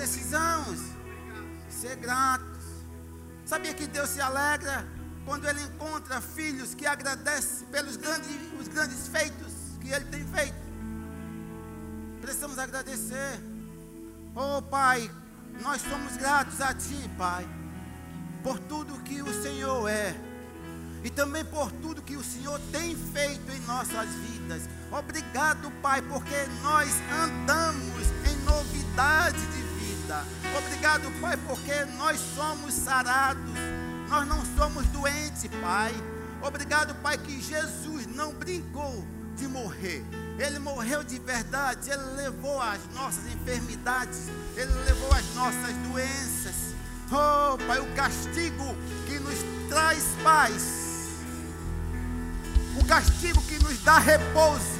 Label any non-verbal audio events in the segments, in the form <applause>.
precisamos ser gratos. Sabia que Deus se alegra quando Ele encontra filhos que agradecem pelos grandes, os grandes feitos que Ele tem feito? Precisamos agradecer. Oh Pai, nós somos gratos a Ti, Pai, por tudo que o Senhor é e também por tudo que o Senhor tem feito em nossas vidas. Obrigado, Pai, porque nós andamos em novidade de. Obrigado, Pai, porque nós somos sarados, nós não somos doentes, Pai. Obrigado, Pai, que Jesus não brincou de morrer. Ele morreu de verdade, ele levou as nossas enfermidades, ele levou as nossas doenças. Oh, Pai, o castigo que nos traz paz o castigo que nos dá repouso,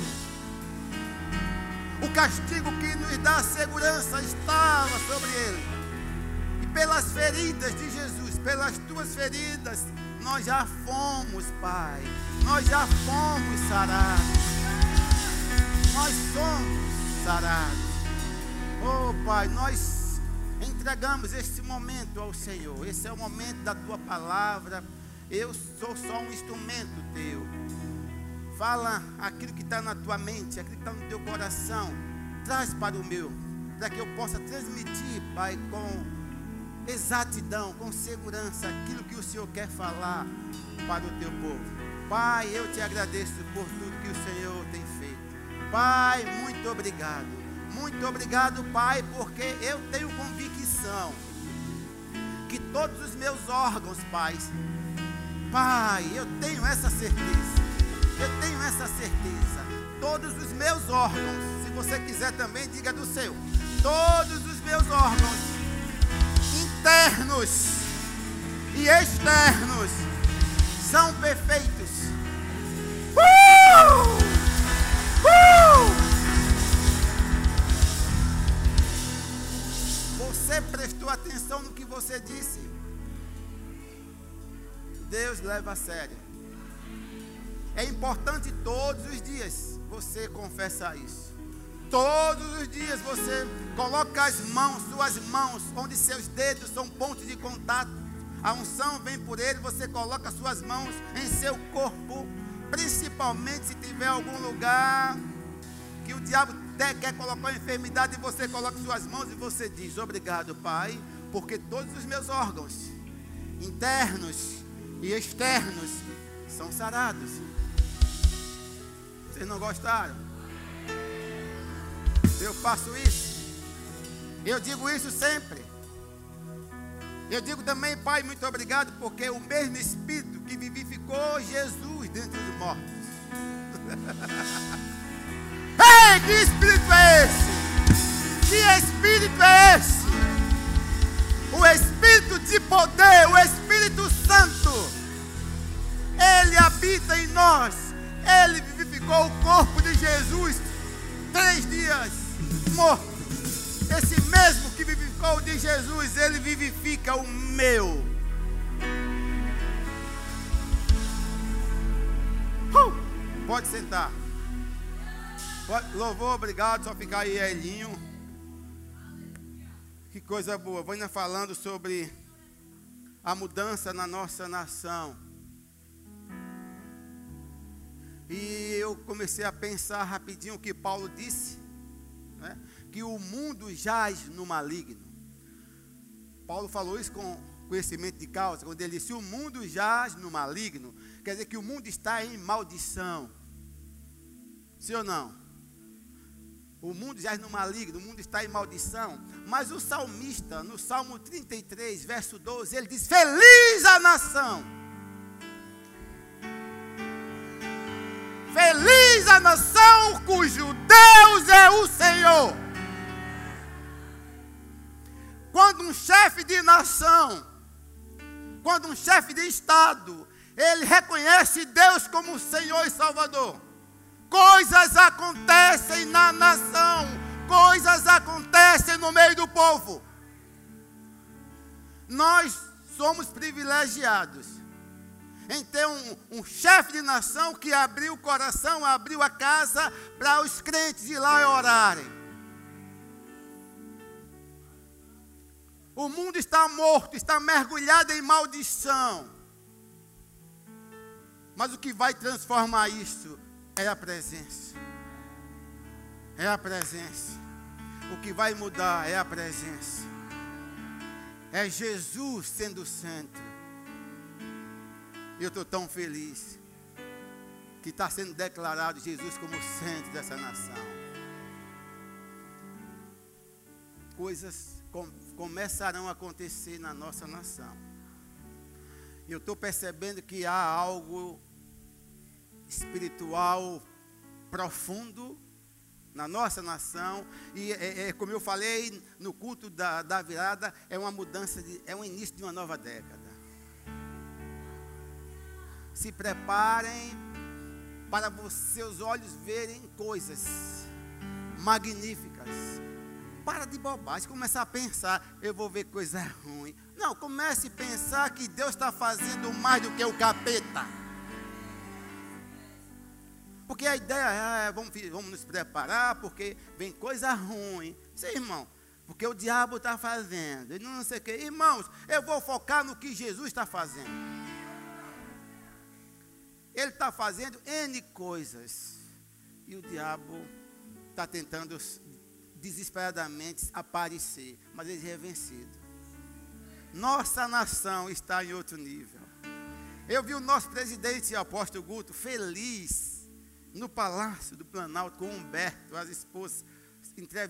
o castigo que nos dá segurança estava sobre ele. E pelas feridas de Jesus, pelas tuas feridas, nós já fomos, Pai. Nós já fomos sarados. Nós somos sarados. Oh, Pai, nós entregamos este momento ao Senhor. Esse é o momento da tua palavra. Eu sou só um instrumento teu. Fala aquilo que está na tua mente, aquilo que está no teu coração. Traz para o meu, para que eu possa transmitir, Pai, com exatidão, com segurança, aquilo que o Senhor quer falar para o teu povo. Pai, eu te agradeço por tudo que o Senhor tem feito. Pai, muito obrigado. Muito obrigado, Pai, porque eu tenho convicção que todos os meus órgãos, Pai, Pai, eu tenho essa certeza. Eu tenho essa certeza. Todos os meus órgãos, se você quiser também, diga do seu. Todos os meus órgãos, internos e externos, são perfeitos. Uh! Uh! Você prestou atenção no que você disse? Deus leva a sério. É importante todos os dias você confessar isso. Todos os dias você coloca as mãos, suas mãos, onde seus dedos são pontos de contato. A unção vem por ele, você coloca suas mãos em seu corpo, principalmente se tiver algum lugar que o diabo quer colocar enfermidade, e você coloca suas mãos e você diz: Obrigado, Pai, porque todos os meus órgãos internos e externos são sarados. Vocês não gostaram? Eu faço isso. Eu digo isso sempre. Eu digo também, Pai, muito obrigado, porque o mesmo Espírito que vivificou Jesus dentro dos mortos. <laughs> Ei, que Espírito é esse? Que Espírito é esse? O Espírito de poder, o Espírito Santo. Ele habita em nós. Ele vivificou o corpo de Jesus três dias morto. Esse mesmo que vivificou o de Jesus, ele vivifica o meu. Uh! Pode sentar. Pode, louvor, obrigado. Só ficar aí, Elinho. Que coisa boa. Vou ainda falando sobre a mudança na nossa nação. E eu comecei a pensar rapidinho o que Paulo disse, né? que o mundo jaz no maligno. Paulo falou isso com conhecimento de causa, quando ele disse: O mundo jaz no maligno, quer dizer que o mundo está em maldição. Sim ou não? O mundo jaz no maligno, o mundo está em maldição. Mas o salmista, no Salmo 33, verso 12, ele diz: Feliz a nação a nação cujo Deus é o Senhor. Quando um chefe de nação, quando um chefe de Estado, ele reconhece Deus como Senhor e Salvador, coisas acontecem na nação, coisas acontecem no meio do povo. Nós somos privilegiados em ter um, um chefe de nação que abriu o coração, abriu a casa para os crentes ir lá e orarem. O mundo está morto, está mergulhado em maldição. Mas o que vai transformar isso é a presença. É a presença. O que vai mudar é a presença. É Jesus sendo o centro. E eu estou tão feliz que está sendo declarado Jesus como centro dessa nação. Coisas com, começarão a acontecer na nossa nação. Eu estou percebendo que há algo espiritual profundo na nossa nação. E é, é, como eu falei no culto da, da virada, é uma mudança, de, é um início de uma nova década. Se preparem para os seus olhos verem coisas magníficas. Para de bobagem, começar a pensar, eu vou ver coisa ruim. Não, comece a pensar que Deus está fazendo mais do que o capeta. Porque a ideia é, vamos, vamos nos preparar, porque vem coisa ruim. Sim, irmão, porque o diabo está fazendo, e não sei o quê. Irmãos, eu vou focar no que Jesus está fazendo. Ele está fazendo N coisas. E o diabo está tentando desesperadamente aparecer, mas ele é vencido. Nossa nação está em outro nível. Eu vi o nosso presidente, apóstolo Guto, feliz no Palácio do Planalto com Humberto, as esposas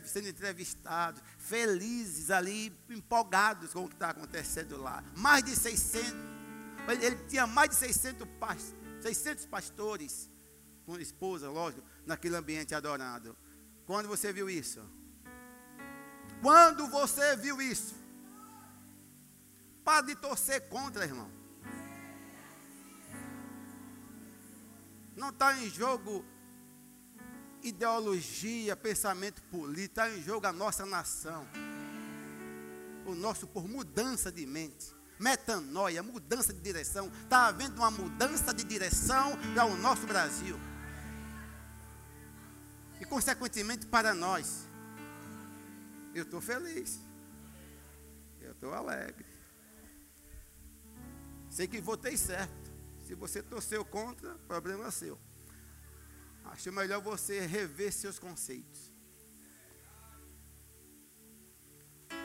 sendo entrevistados, felizes ali, empolgados com o que está acontecendo lá. Mais de 600, ele tinha mais de 600, 600 pastores com esposa, lógico, naquele ambiente adorado. Quando você viu isso? Quando você viu isso? Para de torcer contra, irmão. Não está em jogo ideologia, pensamento político, está em jogo a nossa nação. O nosso por mudança de mente. Metanoia, mudança de direção. Está havendo uma mudança de direção para o nosso Brasil. E consequentemente para nós. Eu estou feliz. Eu estou alegre. Sei que votei certo. Se você torceu contra, problema seu. Acho melhor você rever seus conceitos.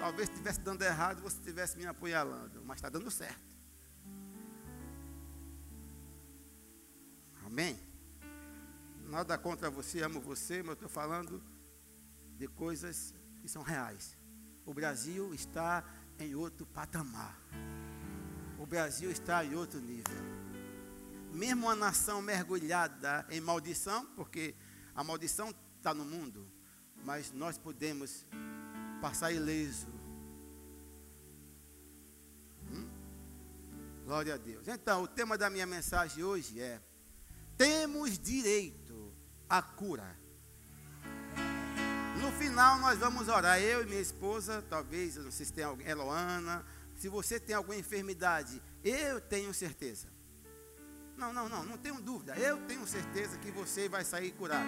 Talvez estivesse dando errado, você estivesse me apoiando, mas está dando certo. Amém? Nada contra você, amo você, mas eu estou falando de coisas que são reais. O Brasil está em outro patamar. O Brasil está em outro nível mesmo uma nação mergulhada em maldição, porque a maldição está no mundo, mas nós podemos passar ileso. Glória a Deus. Então, o tema da minha mensagem hoje é: temos direito à cura. No final nós vamos orar, eu e minha esposa, talvez, não sei se tem alguém, Eloana, se você tem alguma enfermidade, eu tenho certeza não, não, não, não tenho dúvida. Eu tenho certeza que você vai sair curado.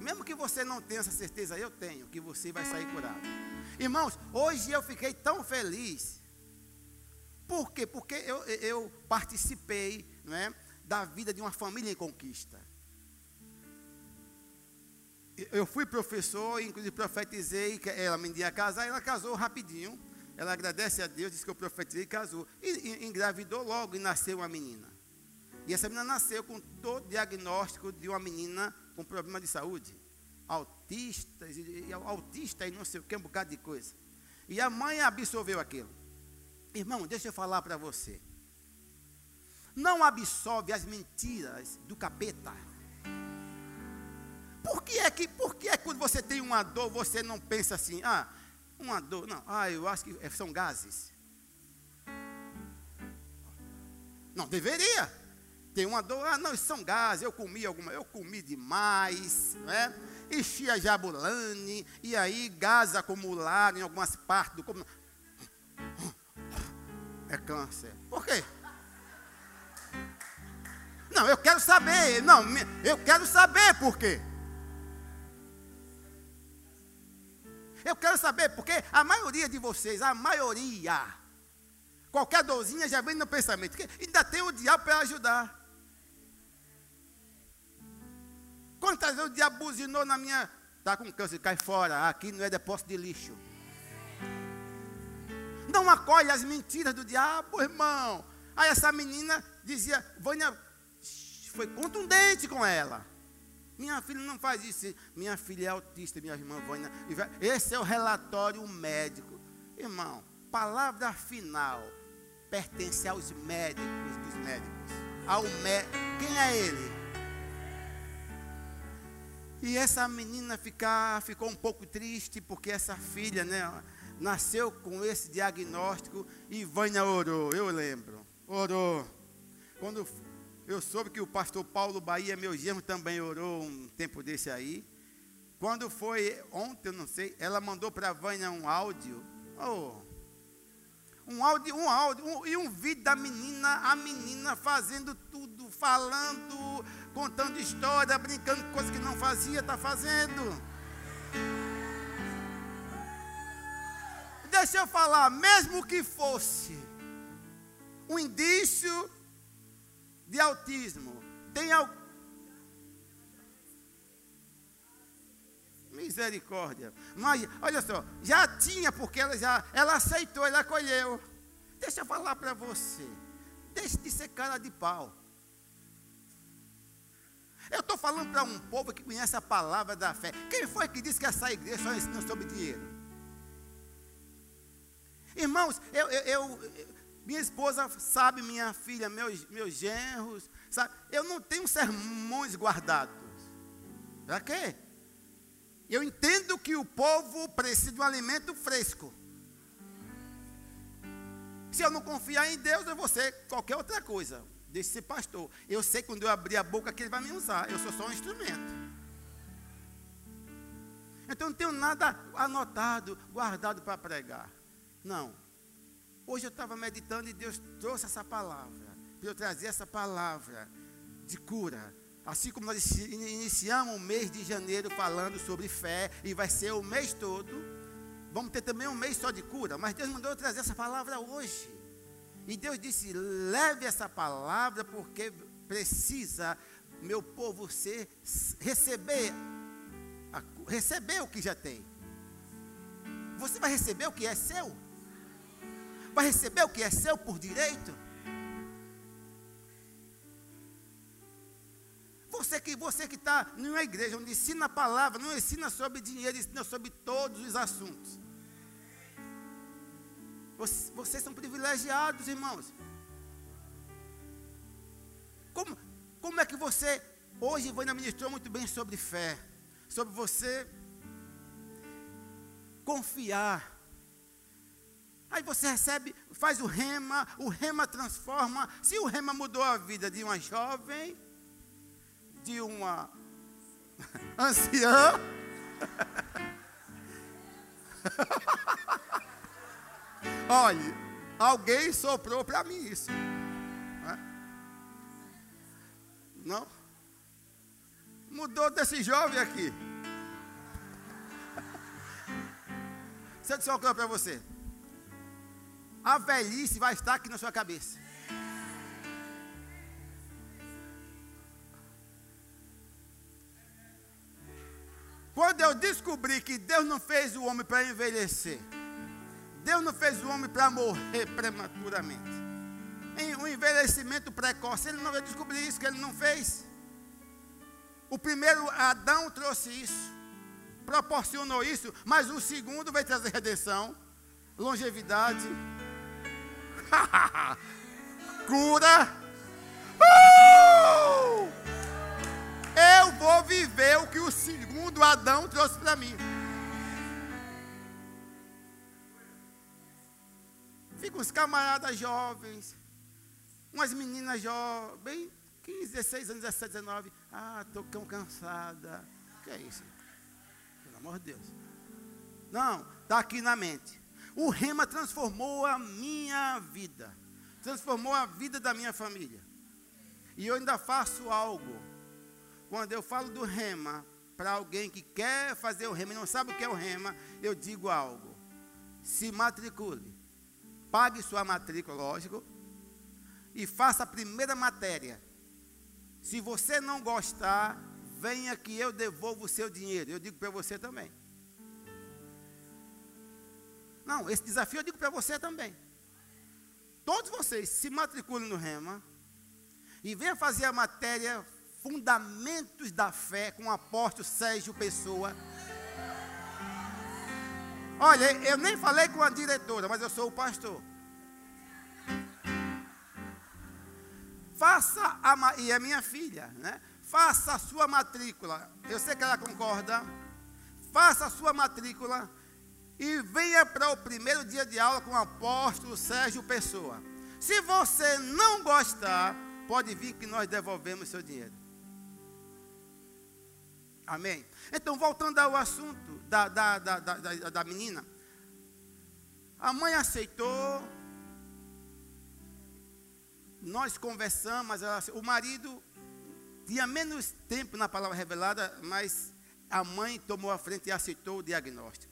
Mesmo que você não tenha essa certeza, eu tenho que você vai sair curado. Irmãos, hoje eu fiquei tão feliz. Por quê? Porque eu, eu participei não é, da vida de uma família em conquista. Eu fui professor, inclusive profetizei que ela me ia casar, ela casou rapidinho. Ela agradece a Deus, disse que eu profetizei e casou. E, e, engravidou logo e nasceu uma menina. E essa menina nasceu com todo o diagnóstico de uma menina com problema de saúde. Autista, e, e, autista e não sei o que, um bocado de coisa. E a mãe absorveu aquilo. Irmão, deixa eu falar para você. Não absorve as mentiras do capeta. Por que é que, por que é que quando você tem uma dor, você não pensa assim, ah, uma dor, não, ah, eu acho que é, são gases. Não, deveria. Tem uma dor, ah, não, são gases, eu comi alguma, eu comi demais, não é? Enchi a jabulane, e aí gases acumularam em algumas partes do corpo. É câncer. Por quê? Não, eu quero saber, não, eu quero saber por quê. Eu quero saber, porque a maioria de vocês, a maioria, qualquer dorzinha já vem no pensamento, que ainda tem o diabo para ajudar. Quantas vezes o diabo buzinou na minha. Está com câncer, cai fora. Aqui não é depósito de lixo. Não acolhe as mentiras do diabo, irmão. Aí essa menina dizia, Vânia foi contundente com ela. Minha filha não faz isso. Minha filha é autista, minha irmã Vânia. Esse é o relatório médico. Irmão, palavra final pertence aos médicos dos médicos. Ao mé Quem é ele? E essa menina ficar, ficou um pouco triste porque essa filha, né, nasceu com esse diagnóstico e Vânia orou, eu lembro. Orou. Quando eu soube que o pastor Paulo Bahia, meu genro, também orou um tempo desse aí. Quando foi ontem, eu não sei, ela mandou para a Vânia um áudio. Oh, um áudio, um áudio, um, e um vídeo da menina, a menina fazendo tudo, falando, contando história, brincando com coisas que não fazia, está fazendo. Deixa eu falar, mesmo que fosse um indício de autismo, tem algum. Misericórdia. Mas, olha só, já tinha, porque ela já, ela aceitou, ela acolheu. Deixa eu falar para você. Deixe de ser cara de pau. Eu estou falando para um povo que conhece a palavra da fé. Quem foi que disse que essa igreja só ensina sobre dinheiro? Irmãos, eu, eu, eu, minha esposa sabe, minha filha, meus, meus genros, sabe? Eu não tenho sermões guardados. Para quê? Eu entendo que o povo precisa de um alimento fresco. Se eu não confiar em Deus, eu vou ser qualquer outra coisa. Deixe ser pastor. Eu sei quando eu abrir a boca que ele vai me usar. Eu sou só um instrumento. Então não tenho nada anotado, guardado para pregar. Não. Hoje eu estava meditando e Deus trouxe essa palavra. Para eu trazer essa palavra de cura. Assim como nós iniciamos o mês de janeiro falando sobre fé, e vai ser o mês todo. Vamos ter também um mês só de cura. Mas Deus mandou eu trazer essa palavra hoje. E Deus disse: leve essa palavra, porque precisa meu povo ser, receber, receber o que já tem. Você vai receber o que é seu? Vai receber o que é seu por direito? Você que você que está numa igreja onde ensina a palavra, não ensina sobre dinheiro, ensina sobre todos os assuntos. Vocês são privilegiados, irmãos. Como, como é que você, hoje, Ivana ministrou muito bem sobre fé, sobre você confiar. Aí você recebe, faz o rema, o rema transforma. Se o rema mudou a vida de uma jovem, de uma <laughs> anciã. <laughs> Olha, alguém soprou para mim isso. Não? Mudou desse jovem aqui. <laughs> Se eu disser uma coisa para você, a velhice vai estar aqui na sua cabeça. Quando eu descobri que Deus não fez o homem para envelhecer, Deus não fez o homem para morrer prematuramente. Em um envelhecimento precoce, ele não vai descobrir isso que ele não fez. O primeiro Adão trouxe isso, proporcionou isso, mas o segundo vai trazer redenção, longevidade, <laughs> cura. Uh! Eu vou viver o que o segundo Adão trouxe para mim. Fica uns camaradas jovens, umas meninas jovens, bem 15, 16 anos, 17, 19. Ah, estou tão cansada. O que é isso? Pelo amor de Deus. Não, está aqui na mente. O rema transformou a minha vida. Transformou a vida da minha família. E eu ainda faço algo. Quando eu falo do rema, para alguém que quer fazer o rema e não sabe o que é o rema, eu digo algo. Se matricule. Pague sua matrícula, lógico. E faça a primeira matéria. Se você não gostar, venha que eu devolvo o seu dinheiro. Eu digo para você também. Não, esse desafio eu digo para você também. Todos vocês se matriculem no Rema e venham fazer a matéria Fundamentos da Fé com o apóstolo Sérgio Pessoa. Olha, eu nem falei com a diretora, mas eu sou o pastor. Faça a e é minha filha, né? Faça a sua matrícula. Eu sei que ela concorda. Faça a sua matrícula e venha para o primeiro dia de aula com o apóstolo Sérgio Pessoa. Se você não gostar, pode vir que nós devolvemos seu dinheiro. Amém? Então, voltando ao assunto da, da, da, da, da menina. A mãe aceitou. Nós conversamos, ela, o marido tinha menos tempo na palavra revelada, mas a mãe tomou a frente e aceitou o diagnóstico.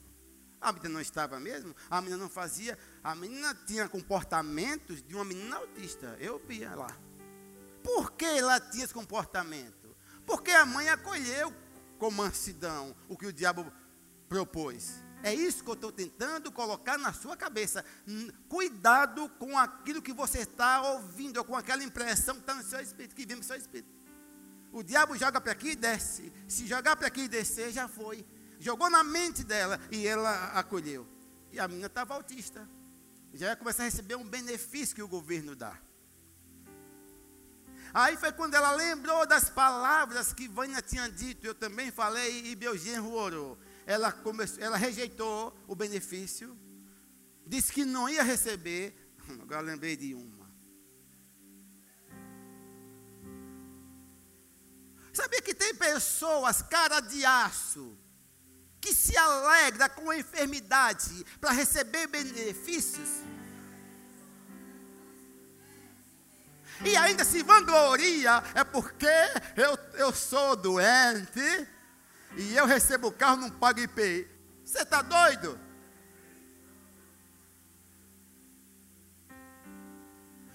A menina não estava mesmo, a menina não fazia, a menina tinha comportamentos de uma menina autista. Eu via lá. Por que ela tinha esse comportamento? Porque a mãe acolheu com mansidão o que o diabo propôs. É isso que eu estou tentando colocar na sua cabeça. Cuidado com aquilo que você está ouvindo, ou com aquela impressão que está no seu espírito, que vem no seu espírito. O diabo joga para aqui e desce. Se jogar para aqui e descer, já foi. Jogou na mente dela e ela acolheu. E a menina estava autista. Já ia começar a receber um benefício que o governo dá. Aí foi quando ela lembrou das palavras que Vânia tinha dito, eu também falei, e meu genro orou. Ela, começou, ela rejeitou o benefício, disse que não ia receber. <laughs> Agora lembrei de uma. Sabia que tem pessoas, cara de aço, que se alegra com a enfermidade para receber benefícios? E ainda se vangloria, é porque eu, eu sou doente e eu recebo o carro, não pago IPI. Você está doido?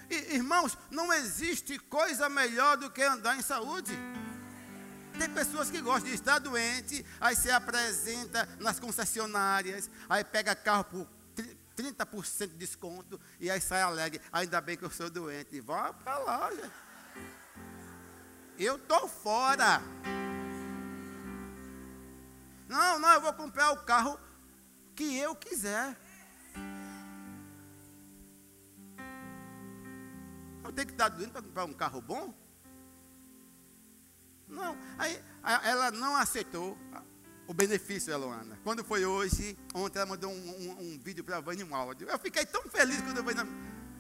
E, irmãos, não existe coisa melhor do que andar em saúde. Tem pessoas que gostam de estar doente, aí se apresenta nas concessionárias, aí pega carro por 30% de desconto e aí sai alegre. Ainda bem que eu sou doente. Vá para lá. Eu estou fora. Não, não, eu vou comprar o carro que eu quiser. Eu tenho que estar doente para comprar um carro bom? Não. Aí ela não aceitou o benefício, Eloana. Quando foi hoje, ontem ela mandou um, um, um vídeo para a Vânia, um áudio. Eu fiquei tão feliz quando eu vi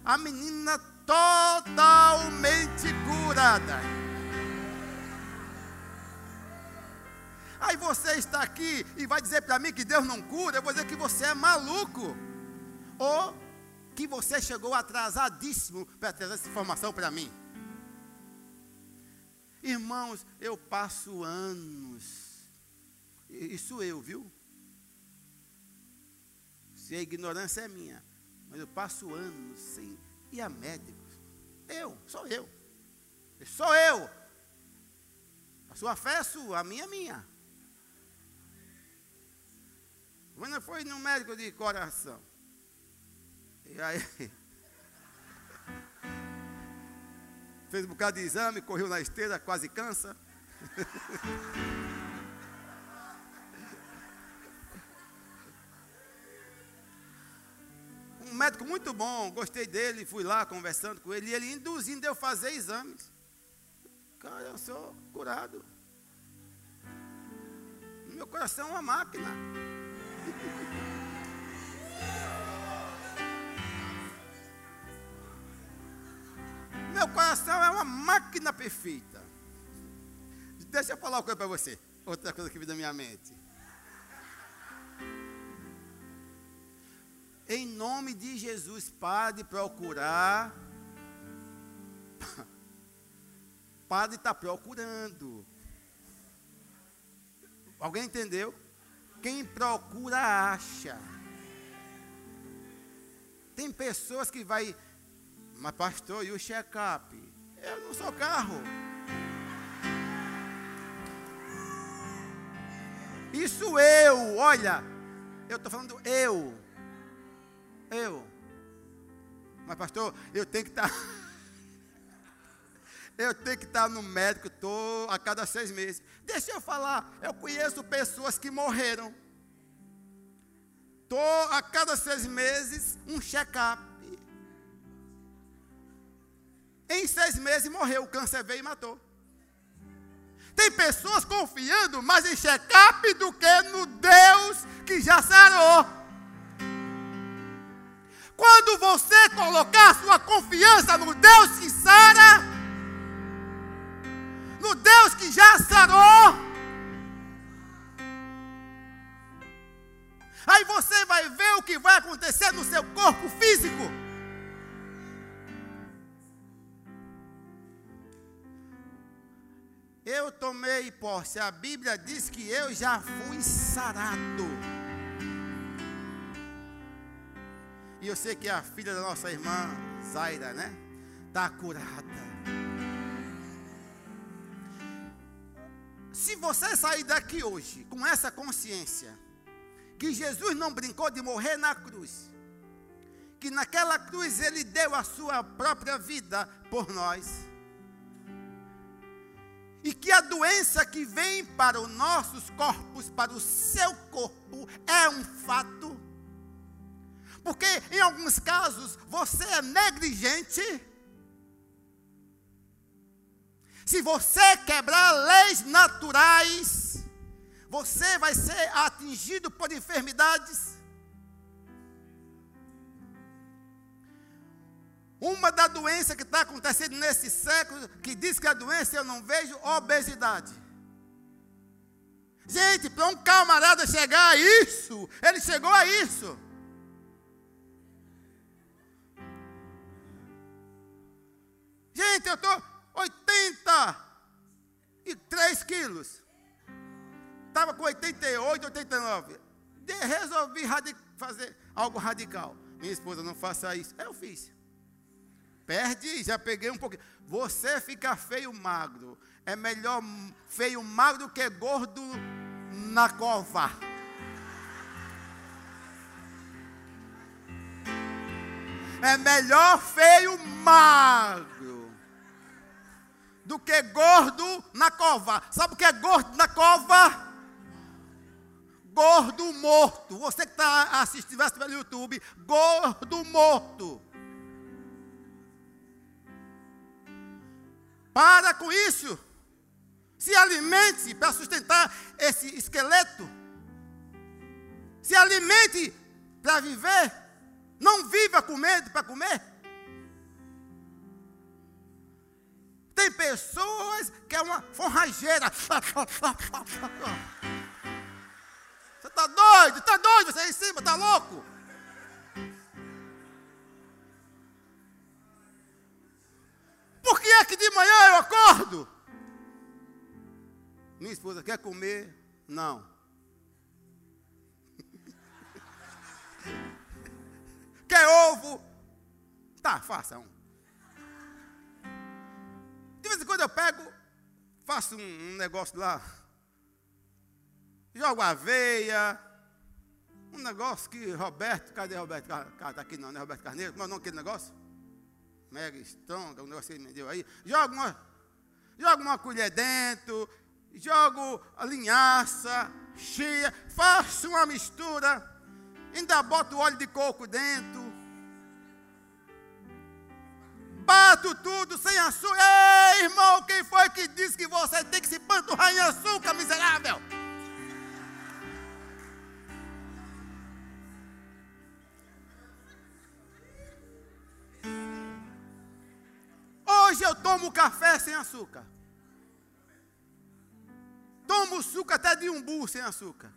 a menina totalmente curada. Aí você está aqui e vai dizer para mim que Deus não cura, eu vou dizer que você é maluco. Ou que você chegou atrasadíssimo para trazer essa informação para mim. Irmãos, eu passo anos, isso eu, viu? Se a ignorância é minha, mas eu passo anos sem ir a médicos. Eu, sou eu. Sou eu. A sua fé é sua, a minha é minha. Quando foi no médico de coração. E aí. <laughs> fez um bocado de exame, correu na esteira, quase cansa. <laughs> um médico muito bom, gostei dele, fui lá conversando com ele, e ele induzindo eu fazer exames. Cara, eu sou curado. Meu coração é uma máquina. <laughs> É uma máquina perfeita. Deixa eu falar uma coisa para você. Outra coisa que veio da minha mente. Em nome de Jesus, pare de procurar. <laughs> Pare de estar procurando. Alguém entendeu? Quem procura acha. Tem pessoas que vai, mas pastor, e o check-up? Eu não sou carro. Isso eu, olha, eu estou falando eu. Eu. Mas pastor, eu tenho que estar. Tá, <laughs> eu tenho que estar tá no médico tô, a cada seis meses. Deixa eu falar, eu conheço pessoas que morreram. Estou a cada seis meses um check-up. Em seis meses morreu, o câncer veio e matou. Tem pessoas confiando mais em check-up do que no Deus que já sarou. Quando você colocar sua confiança no Deus que sara, no Deus que já sarou, aí você vai ver o que vai acontecer no seu corpo físico. Eu tomei posse. A Bíblia diz que eu já fui sarado. E eu sei que a filha da nossa irmã Zaira, né? Está curada. Se você sair daqui hoje com essa consciência, que Jesus não brincou de morrer na cruz, que naquela cruz ele deu a sua própria vida por nós e que a doença que vem para os nossos corpos, para o seu corpo, é um fato. Porque em alguns casos você é negligente. Se você quebrar leis naturais, você vai ser atingido por enfermidades. Uma da doença que está acontecendo nesse século, que diz que a doença eu não vejo, obesidade. Gente, para um camarada chegar a isso, ele chegou a isso. Gente, eu estou 83 quilos. Estava com 88, 89. De, resolvi fazer algo radical. Minha esposa, não faça isso. Eu fiz. Perde, já peguei um pouquinho. Você fica feio magro. É melhor feio magro do que gordo na cova. É melhor feio magro do que gordo na cova. Sabe o que é gordo na cova? Gordo morto. Você que está assistindo, vai pelo YouTube, gordo morto. Para com isso. Se alimente para sustentar esse esqueleto. Se alimente para viver. Não viva com medo para comer. Tem pessoas que é uma forrageira. Você está doido? Está doido? Você aí em cima, está louco? Esposa quer comer? Não. <laughs> quer ovo? Tá, faça um. De vez em quando eu pego, faço um, negócio lá, jogo aveia, um negócio que Roberto, cadê Roberto? Está aqui não, não é Roberto Carneiro? Como é o nome daquele negócio? mega strong, um negócio que ele me deu aí. Joga uma, joga uma colher dentro, jogo a linhaça, cheia, faço uma mistura, ainda boto óleo de coco dentro. Bato tudo sem açúcar. Ei, irmão, quem foi que disse que você tem que se panturrar em açúcar, miserável? Hoje eu tomo café sem açúcar. Tomo suco até de umbu sem açúcar.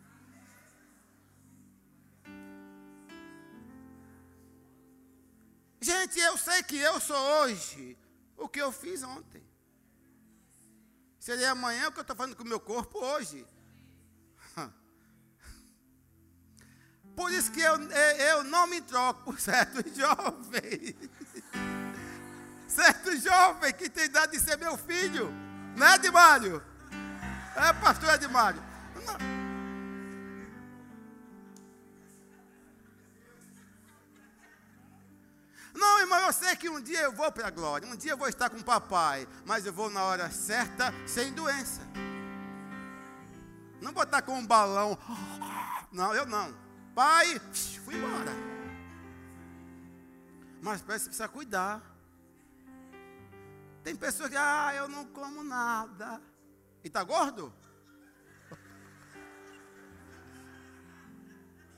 Gente, eu sei que eu sou hoje o que eu fiz ontem. Seria amanhã o que eu estou fazendo com o meu corpo hoje. <laughs> Por isso que eu, eu não me troco por <laughs> certo jovem. <laughs> Certo jovem que tem idade de ser meu filho. Não é, Edmário? É, pastor Edmário. Não. Não, irmão, eu sei que um dia eu vou para a glória, um dia eu vou estar com o papai, mas eu vou na hora certa, sem doença. Não vou estar com um balão. Não, eu não. Pai, fui embora. Mas parece que precisa cuidar. Tem pessoas que, ah, eu não como nada. E está gordo?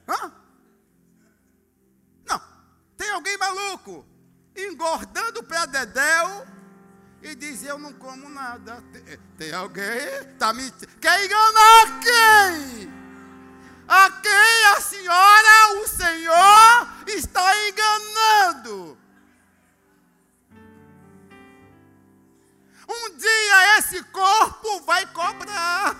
Hã? Não. Tem alguém maluco engordando para Dedéu e diz: Eu não como nada. Tem, tem alguém? Tá me... Quer enganar quem? a quem a senhora, o Senhor, está enganando. Um dia esse corpo vai cobrar.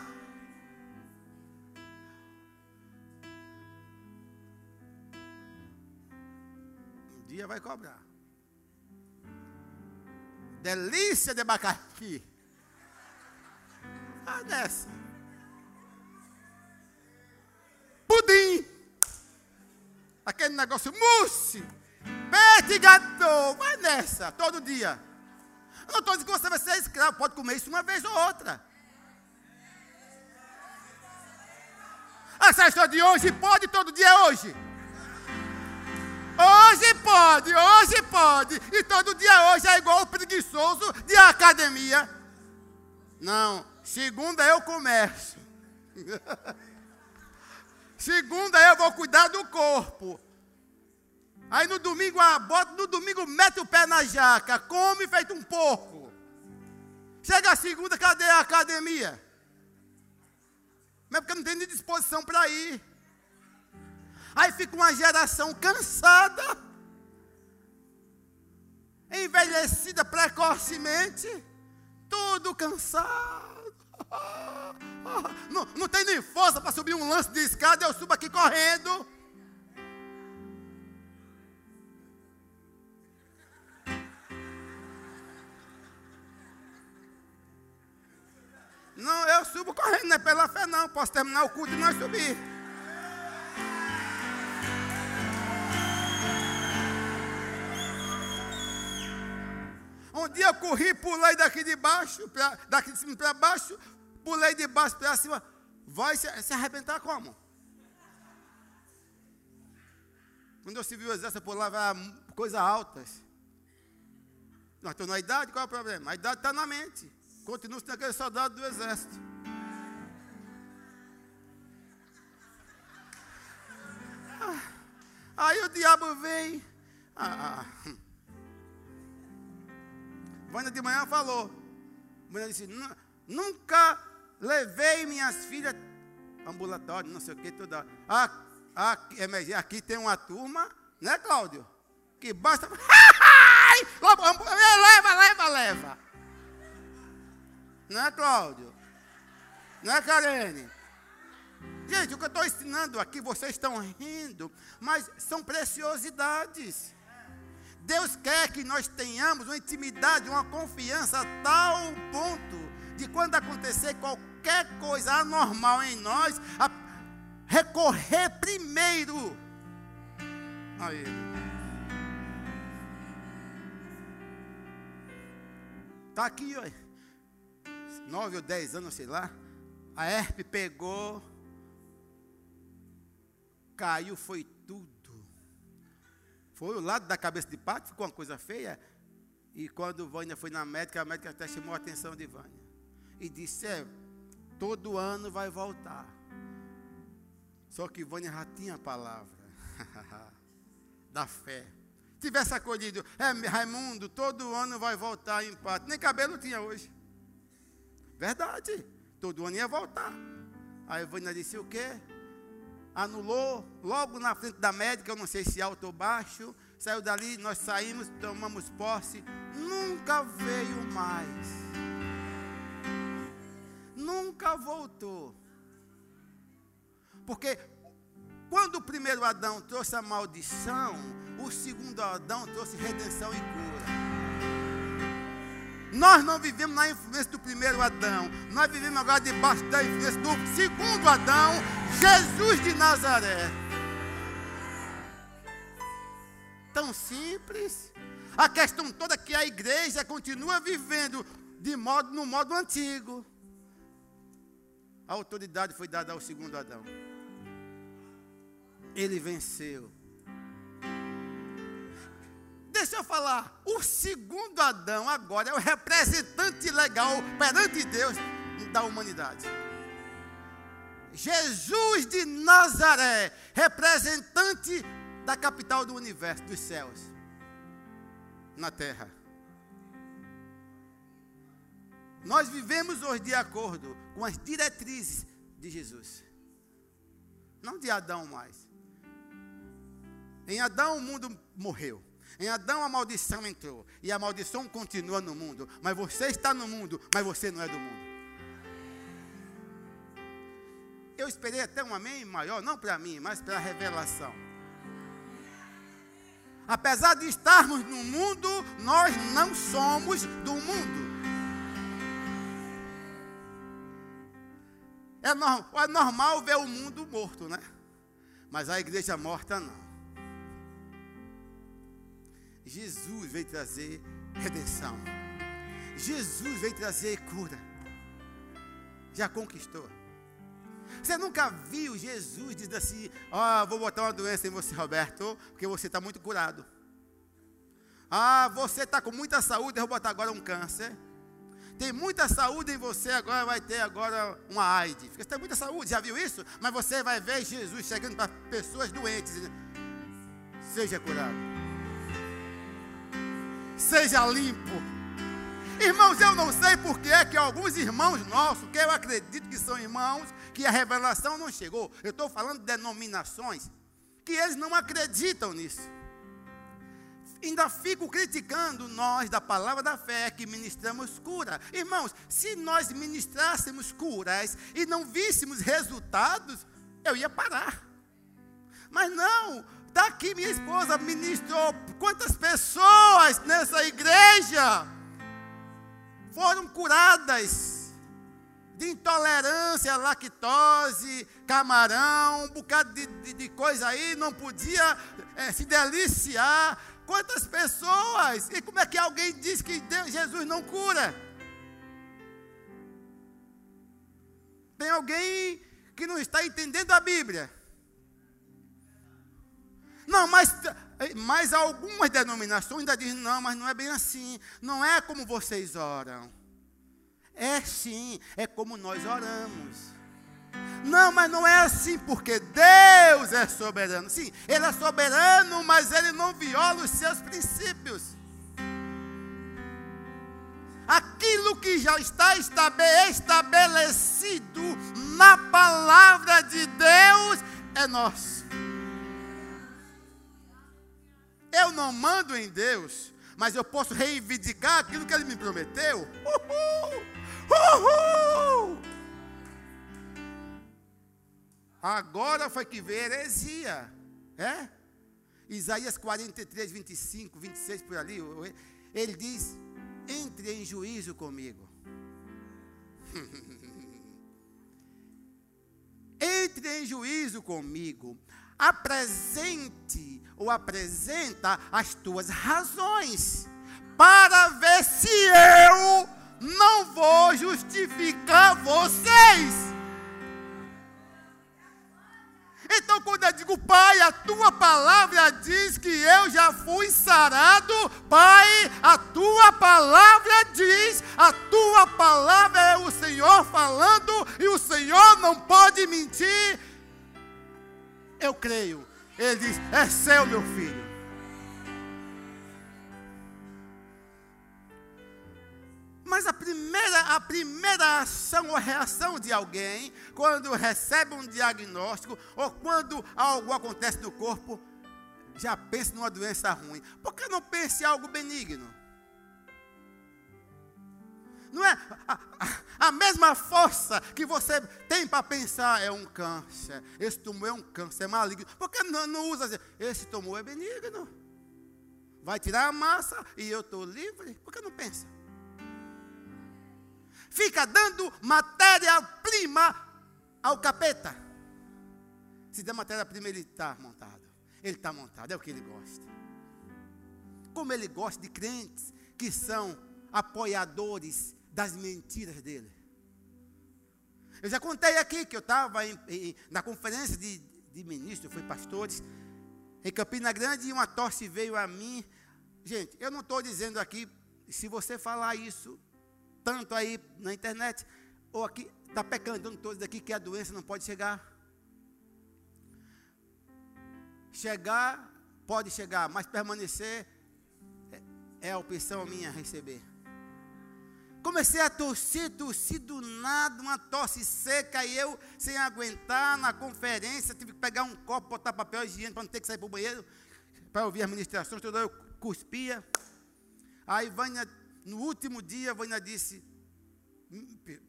Um dia vai cobrar. Delícia de abacaxi. Ah, dessa. pudim. Aquele negócio mousse. Pete gato. Vai nessa, todo dia. Eu não estou dizendo que você vai ser escravo, pode comer isso uma vez ou outra. Essa história de hoje pode, todo dia é hoje. Hoje pode, hoje pode. E todo dia hoje é igual o preguiçoso de academia. Não, segunda eu começo. <laughs> Segunda eu vou cuidar do corpo. Aí no domingo, ah, bota, no domingo mete o pé na jaca, come feito um porco. Chega a segunda, cadê a academia? Mas porque não tem nem disposição para ir. Aí fica uma geração cansada, envelhecida precocemente, tudo cansado. <laughs> Não, não tem nem força para subir um lance de escada, eu subo aqui correndo. Subo correndo, não é pela fé não. Posso terminar o culto e nós subir. Um dia eu corri, pulei daqui de baixo, pra, daqui de cima para baixo, pulei de baixo para cima, vai se, se arrebentar como? Quando eu servi o exército, eu pulava coisas altas. Nós estamos na idade, qual é o problema? A idade está na mente. Continua sendo aquele soldado do exército. Aí o diabo vem. Ah, ah. Vânia de manhã falou. Vânia disse: Nunca levei minhas filhas ambulatório, não sei o que, toda. Aqui, é, aqui tem uma turma, né, Cláudio? Que basta. <laughs> leva, leva, leva. Não é, Cláudio? Não é, Karene? Gente, o que eu estou ensinando aqui, vocês estão rindo, mas são preciosidades. Deus quer que nós tenhamos uma intimidade, uma confiança a tal ponto de quando acontecer qualquer coisa anormal em nós, recorrer primeiro a Ele. Está aqui, ó, nove ou dez anos, sei lá, a herpe pegou, caiu, foi tudo. Foi o lado da cabeça de pato, ficou uma coisa feia. E quando Vânia foi na médica, a médica até chamou a atenção de Vânia. E disse: É, todo ano vai voltar. Só que Vânia já tinha a palavra <laughs> da fé. Tivesse acolhido, é, Raimundo, todo ano vai voltar em pato. Nem cabelo tinha hoje. Verdade. Todo ano ia voltar. Aí Vânia disse: O quê? Anulou logo na frente da médica, eu não sei se alto ou baixo. Saiu dali, nós saímos, tomamos posse. Nunca veio mais. Nunca voltou. Porque quando Quando o primeiro Adão trouxe a maldição, o segundo Adão trouxe redenção e cura. Nós não vivemos na influência do primeiro Adão, nós vivemos agora debaixo da influência do segundo Adão, Jesus de Nazaré. Tão simples. A questão toda é que a igreja continua vivendo de modo no modo antigo. A autoridade foi dada ao segundo Adão. Ele venceu. Deixa eu falar, o segundo Adão agora é o representante legal perante Deus da humanidade. Jesus de Nazaré, representante da capital do universo, dos céus, na terra. Nós vivemos hoje de acordo com as diretrizes de Jesus, não de Adão mais. Em Adão o mundo morreu. Em Adão a maldição entrou. E a maldição continua no mundo. Mas você está no mundo, mas você não é do mundo. Eu esperei até um amém maior, não para mim, mas para a revelação. Apesar de estarmos no mundo, nós não somos do mundo. É, é normal ver o mundo morto, né? Mas a igreja morta não. Jesus veio trazer redenção. Jesus veio trazer cura. Já conquistou. Você nunca viu Jesus dizer assim: oh, vou botar uma doença em você, Roberto, porque você está muito curado. Ah, você está com muita saúde, eu vou botar agora um câncer. Tem muita saúde em você, agora vai ter agora uma AIDS. Você tem muita saúde, já viu isso? Mas você vai ver Jesus chegando para pessoas doentes. Seja curado seja limpo. Irmãos, eu não sei porque é que alguns irmãos nossos, que eu acredito que são irmãos, que a revelação não chegou. Eu estou falando de denominações, que eles não acreditam nisso. Ainda fico criticando nós da palavra da fé que ministramos cura. Irmãos, se nós ministrássemos curas e não víssemos resultados, eu ia parar. Mas não, Daqui minha esposa ministrou quantas pessoas nessa igreja foram curadas de intolerância lactose, camarão, um bocado de, de, de coisa aí, não podia é, se deliciar. Quantas pessoas? E como é que alguém diz que Deus, Jesus não cura? Tem alguém que não está entendendo a Bíblia. Não, mas, mas algumas denominações ainda dizem, não, mas não é bem assim. Não é como vocês oram. É sim, é como nós oramos. Não, mas não é assim, porque Deus é soberano. Sim, Ele é soberano, mas Ele não viola os seus princípios. Aquilo que já está estabelecido na palavra de Deus é nosso. Eu não mando em Deus, mas eu posso reivindicar aquilo que Ele me prometeu. Uhul! Uhul! Agora foi que veio heresia. É? Isaías 43, 25, 26 por ali. Ele diz: entre em juízo comigo. <laughs> entre em juízo comigo. Apresente ou apresenta as tuas razões, para ver se eu não vou justificar vocês. Então, quando eu digo, Pai, a tua palavra diz que eu já fui sarado, Pai, a tua palavra diz, a tua palavra é o Senhor falando, e o Senhor não pode mentir. Eu creio ele diz: É seu, meu filho. Mas a primeira, a primeira ação ou reação de alguém, quando recebe um diagnóstico, ou quando algo acontece no corpo, já pensa numa doença ruim. Por que não pense em algo benigno? Não é? A mesma força que você tem para pensar é um câncer. Esse tumor é um câncer, é maligno. Por que não, não usa assim? Esse tumor é benigno. Vai tirar a massa e eu estou livre. Por que não pensa? Fica dando matéria-prima ao capeta. Se der matéria-prima, ele está montado. Ele está montado, é o que ele gosta. Como ele gosta de crentes que são apoiadores das mentiras dele. Eu já contei aqui que eu estava na conferência de, de ministros, fui pastores, em Campina Grande, e uma tosse veio a mim. Gente, eu não estou dizendo aqui, se você falar isso, tanto aí na internet, ou aqui, está pecando, dizendo aqui que a doença não pode chegar. Chegar, pode chegar, mas permanecer é, é a opção minha receber. Comecei a tossir, tossir do nada, uma tosse seca, e eu, sem aguentar, na conferência, tive que pegar um copo, botar papel higiênico para não ter que sair para o banheiro, para ouvir as ministrações, toda eu cuspia. Aí Vânia, no último dia, Vânia disse,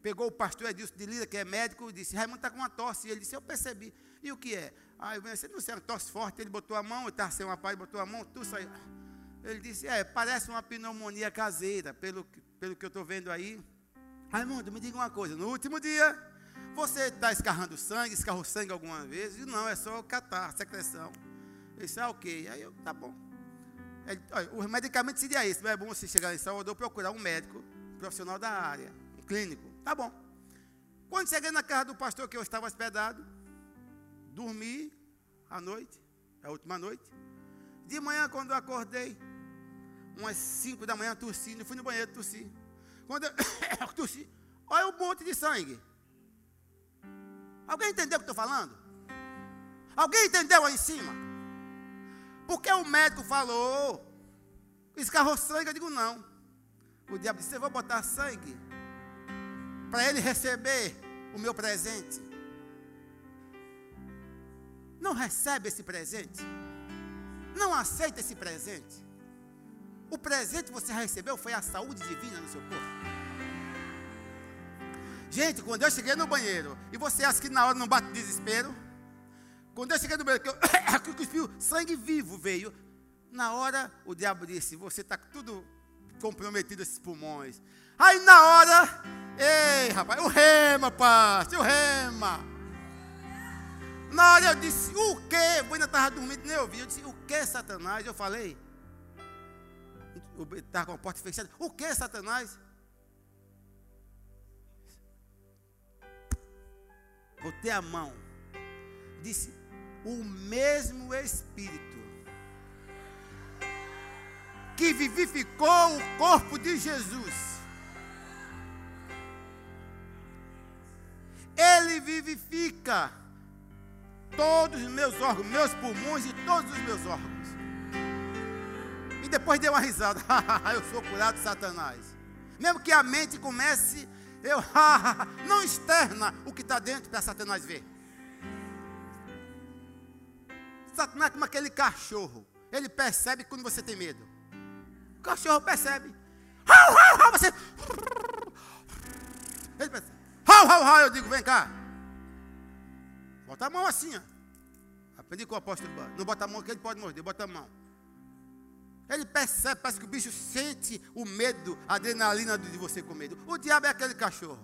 pegou o pastor Edilson de Lira, que é médico, e disse, Raimundo está com uma tosse. E ele disse, eu percebi. E o que é? Aí Vânia disse, não sei, uma tosse forte. Ele botou a mão, ele estava sem uma paz, botou a mão, tudo saiu. Ele disse, é, parece uma pneumonia caseira, pelo, pelo que eu estou vendo aí. Raimundo, me diga uma coisa, no último dia, você está escarrando sangue, escarrou sangue alguma vez? E não, é só catar, secreção. Ele disse, ah, ok. Aí eu, tá bom. Ele, olha, o medicamento seria esse, mas é bom você chegar em Salvador procurar um médico profissional da área, um clínico. Tá bom. Quando cheguei na casa do pastor que eu estava hospedado, dormi à noite, a última noite. De manhã, quando eu acordei, umas 5 da manhã tossindo, fui no banheiro tossir. Quando eu <coughs> tossi, olha o monte de sangue. Alguém entendeu o que estou falando? Alguém entendeu aí em cima? Porque o médico falou, escarrou sangue, eu digo não. O diabo disse, eu vou botar sangue para ele receber o meu presente. Não recebe esse presente. Não aceita esse presente. O presente que você recebeu foi a saúde divina no seu corpo. Gente, quando eu cheguei no banheiro, e você acha que na hora não bate desespero? Quando eu cheguei no banheiro, <coughs> que eu cuspiu, sangue vivo veio. Na hora, o diabo disse: Você está tudo comprometido esses pulmões. Aí na hora, ei rapaz, o rema, pastor, o rema. Na hora eu disse: O que? Eu ainda estava dormindo, nem ouvi. Eu disse: O que, Satanás? Eu falei: estava com a porta fechada. O que, Satanás? Botei a mão. Disse: O mesmo Espírito que vivificou o corpo de Jesus. Ele vivifica todos os meus órgãos, meus pulmões e todos os meus órgãos depois deu uma risada. <laughs> eu sou curado de Satanás. Mesmo que a mente comece, eu <laughs> não externa o que está dentro para Satanás ver. Satanás é como aquele cachorro. Ele percebe quando você tem medo. O cachorro percebe. Você. Ele percebe. Eu digo, vem cá. Bota a mão assim, ó. Aprendi com o apóstolo. Não bota a mão que ele pode morder, bota a mão. Ele percebe, parece que o bicho sente o medo, a adrenalina de você com medo. O diabo é aquele cachorro.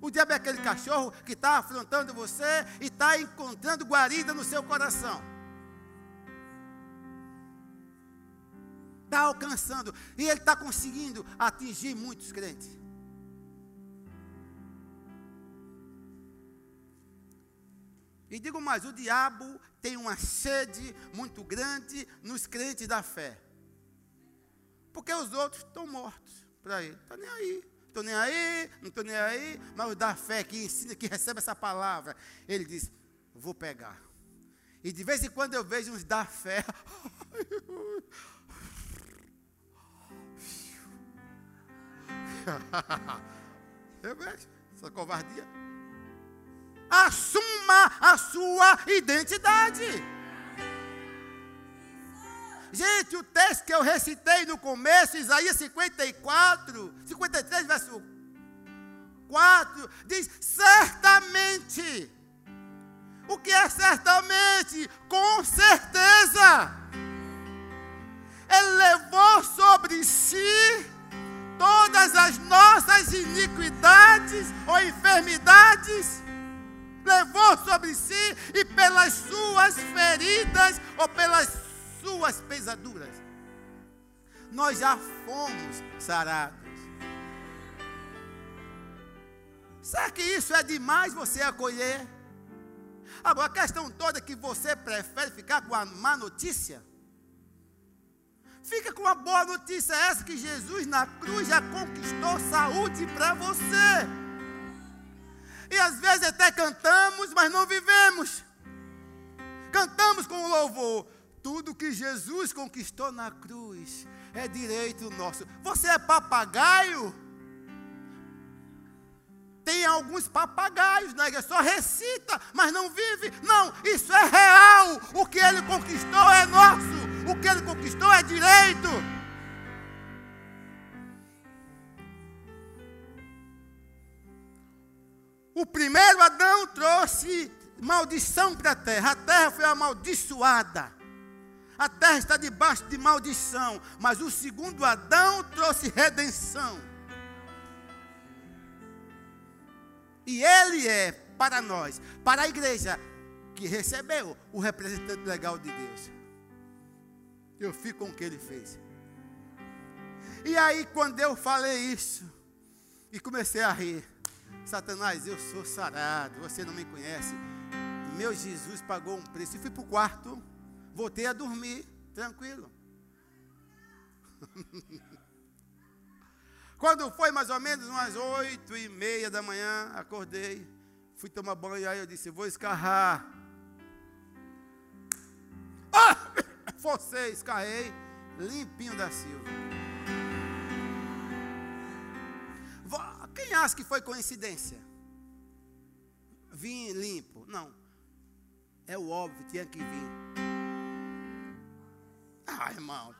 O diabo é aquele cachorro que está afrontando você e está encontrando guarida no seu coração. Está alcançando. E ele está conseguindo atingir muitos crentes. E digo mais: o diabo tem uma sede muito grande nos crentes da fé. Porque os outros estão mortos para ele. Está nem aí. Estou nem aí, não estou nem aí. Mas o da fé que ensina, que recebe essa palavra, ele diz: vou pegar. E de vez em quando eu vejo uns da fé. <laughs> eu vejo essa covardia. Assuma a sua identidade. Gente, o texto que eu recitei no começo, Isaías 54, 53, verso 4 diz: certamente. O que é certamente? Com certeza. Ele levou sobre si todas as nossas iniquidades ou enfermidades levou sobre si e pelas suas feridas ou pelas suas pesaduras. Nós já fomos sarados. Será que isso é demais você acolher? Agora, a questão toda é que você prefere ficar com a má notícia. Fica com a boa notícia, essa que Jesus na cruz já conquistou saúde para você. E às vezes até cantamos, mas não vivemos. Cantamos com louvor. Tudo que Jesus conquistou na cruz é direito nosso. Você é papagaio? Tem alguns papagaios, né? Que só recita, mas não vive. Não, isso é real. O que ele conquistou é nosso. O que ele conquistou é direito. O primeiro Adão trouxe maldição para a terra. A terra foi amaldiçoada. A terra está debaixo de maldição. Mas o segundo Adão trouxe redenção. E ele é para nós, para a igreja que recebeu o representante legal de Deus. Eu fico com o que ele fez. E aí, quando eu falei isso, e comecei a rir, Satanás, eu sou sarado, você não me conhece. Meu Jesus pagou um preço. E fui para o quarto, voltei a dormir, tranquilo. <laughs> Quando foi mais ou menos umas oito e meia da manhã, acordei, fui tomar banho, aí eu disse, vou escarrar. Ah! <coughs> Você, escarrei, limpinho da Silva. Quem acha que foi coincidência? Vim limpo. Não. É o óbvio, tinha que vir. Ah, irmão.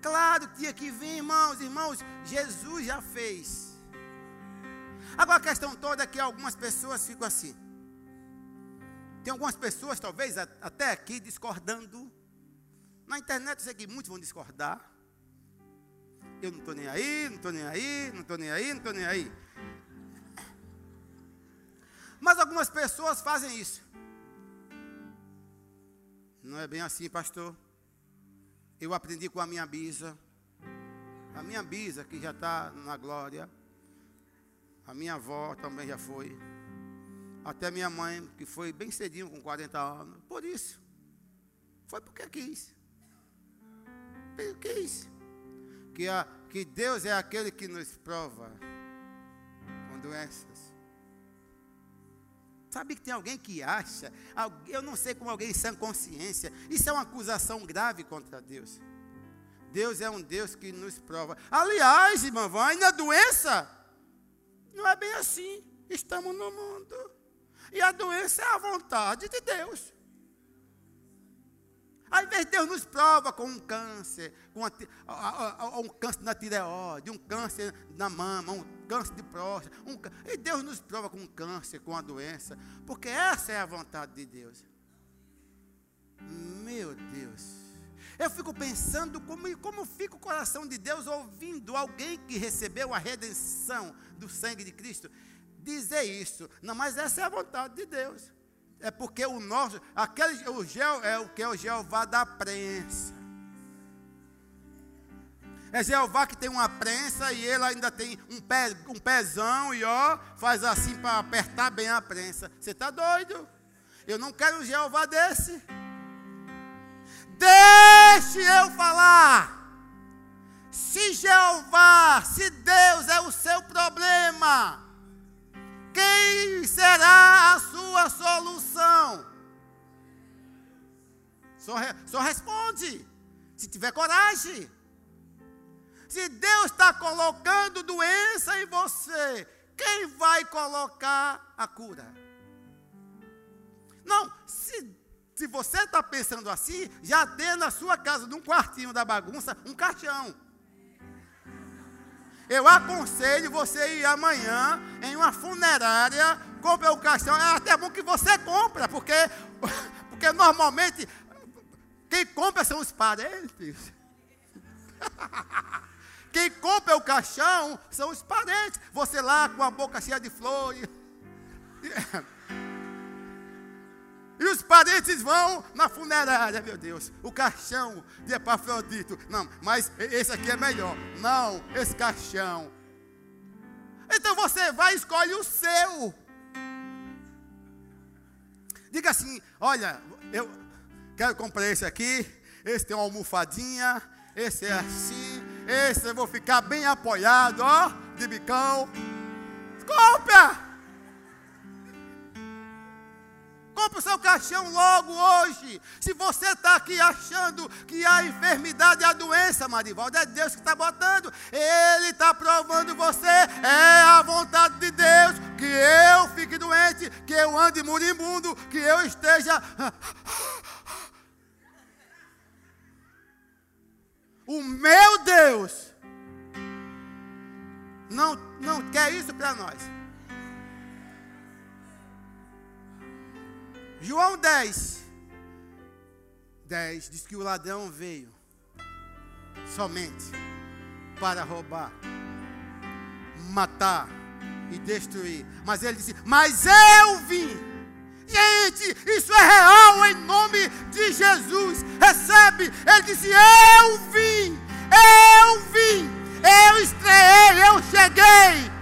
Claro que tinha que vir, irmãos. Irmãos, Jesus já fez. Agora a questão toda é que algumas pessoas ficam assim. Tem algumas pessoas, talvez até aqui, discordando. Na internet eu sei que muitos vão discordar. Eu não estou nem aí, não estou nem aí, não estou nem aí, não estou nem aí. Mas algumas pessoas fazem isso. Não é bem assim, pastor. Eu aprendi com a minha bisa. A minha bisa, que já está na glória. A minha avó também já foi. Até minha mãe, que foi bem cedinho, com 40 anos. Por isso. Foi porque quis. Porque quis que, a, que Deus é aquele que nos prova com doenças. Sabe que tem alguém que acha, eu não sei como alguém sem consciência, isso é uma acusação grave contra Deus. Deus é um Deus que nos prova. Aliás, irmão, vai na doença, não é bem assim. Estamos no mundo. E a doença é a vontade de Deus. Às vezes Deus nos prova com um câncer, com um câncer na tireoide, um câncer na mama, um câncer de próstata. Um, e Deus nos prova com um câncer, com a doença, porque essa é a vontade de Deus. Meu Deus. Eu fico pensando como, como fica o coração de Deus ouvindo alguém que recebeu a redenção do sangue de Cristo dizer isso. Não, mas essa é a vontade de Deus. É porque o nosso, aquele, o gel é o que é o Jeová da prensa. É Jeová que tem uma prensa e ele ainda tem um, pé, um pezão e ó, faz assim para apertar bem a prensa. Você está doido? Eu não quero um Jeová desse. Deixe eu falar. Se Jeová, se Deus é o seu problema, quem será a sua solução? Só, só responde, se tiver coragem. Se Deus está colocando doença em você, quem vai colocar a cura? Não, se, se você está pensando assim, já dê na sua casa, num quartinho da bagunça, um caixão. Eu aconselho você ir amanhã em uma funerária, compre o caixão. É até bom que você compra, porque, <laughs> porque normalmente quem compra são os parentes. <laughs> Quem compra o caixão são os parentes. Você lá com a boca cheia de flores. <laughs> E os parentes vão na funerária, meu Deus. O caixão de Epafrodito. Não, mas esse aqui é melhor. Não, esse caixão. Então você vai e escolhe o seu. Diga assim: olha, eu quero comprar esse aqui. Esse tem uma almofadinha. Esse é assim. Esse eu vou ficar bem apoiado, ó, de bicão. Compra! Compre o seu caixão logo hoje. Se você está aqui achando que a enfermidade, a doença, Marivaldo, é Deus que está botando. Ele está provando você. É a vontade de Deus que eu fique doente, que eu ande moribundo, que eu esteja. O meu Deus não, não quer isso para nós. João 10, 10 diz que o ladrão veio somente para roubar, matar e destruir. Mas ele disse: Mas eu vim. Gente, isso é real em nome de Jesus. Recebe. Ele disse: Eu vim. Eu vim. Eu estreiei. Eu cheguei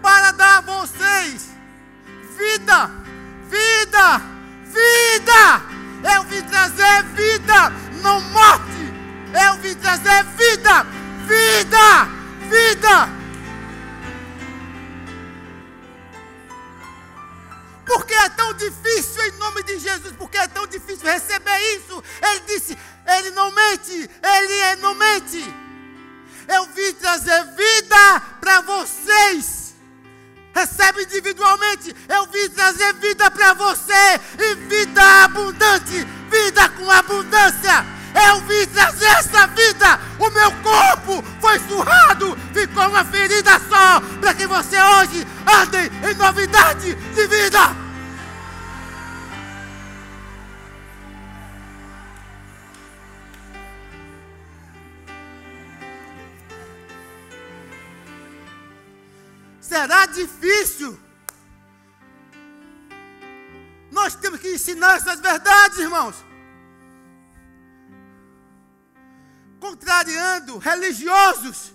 para dar a vocês não morte. Eu vim trazer vida, vida, vida. Porque é tão difícil em nome de Jesus? Porque é tão difícil receber isso? Ele disse: Ele não mente, Ele não mente. Eu vim trazer vida para vocês. Recebe individualmente. Eu vim trazer vida para você. E vida abundante. Vida com abundância. Eu vim trazer essa vida. O meu corpo foi surrado. Ficou uma ferida só. Para que você hoje ande em novidade de vida. Será difícil. Nós temos que ensinar essas verdades, irmãos. Contrariando religiosos.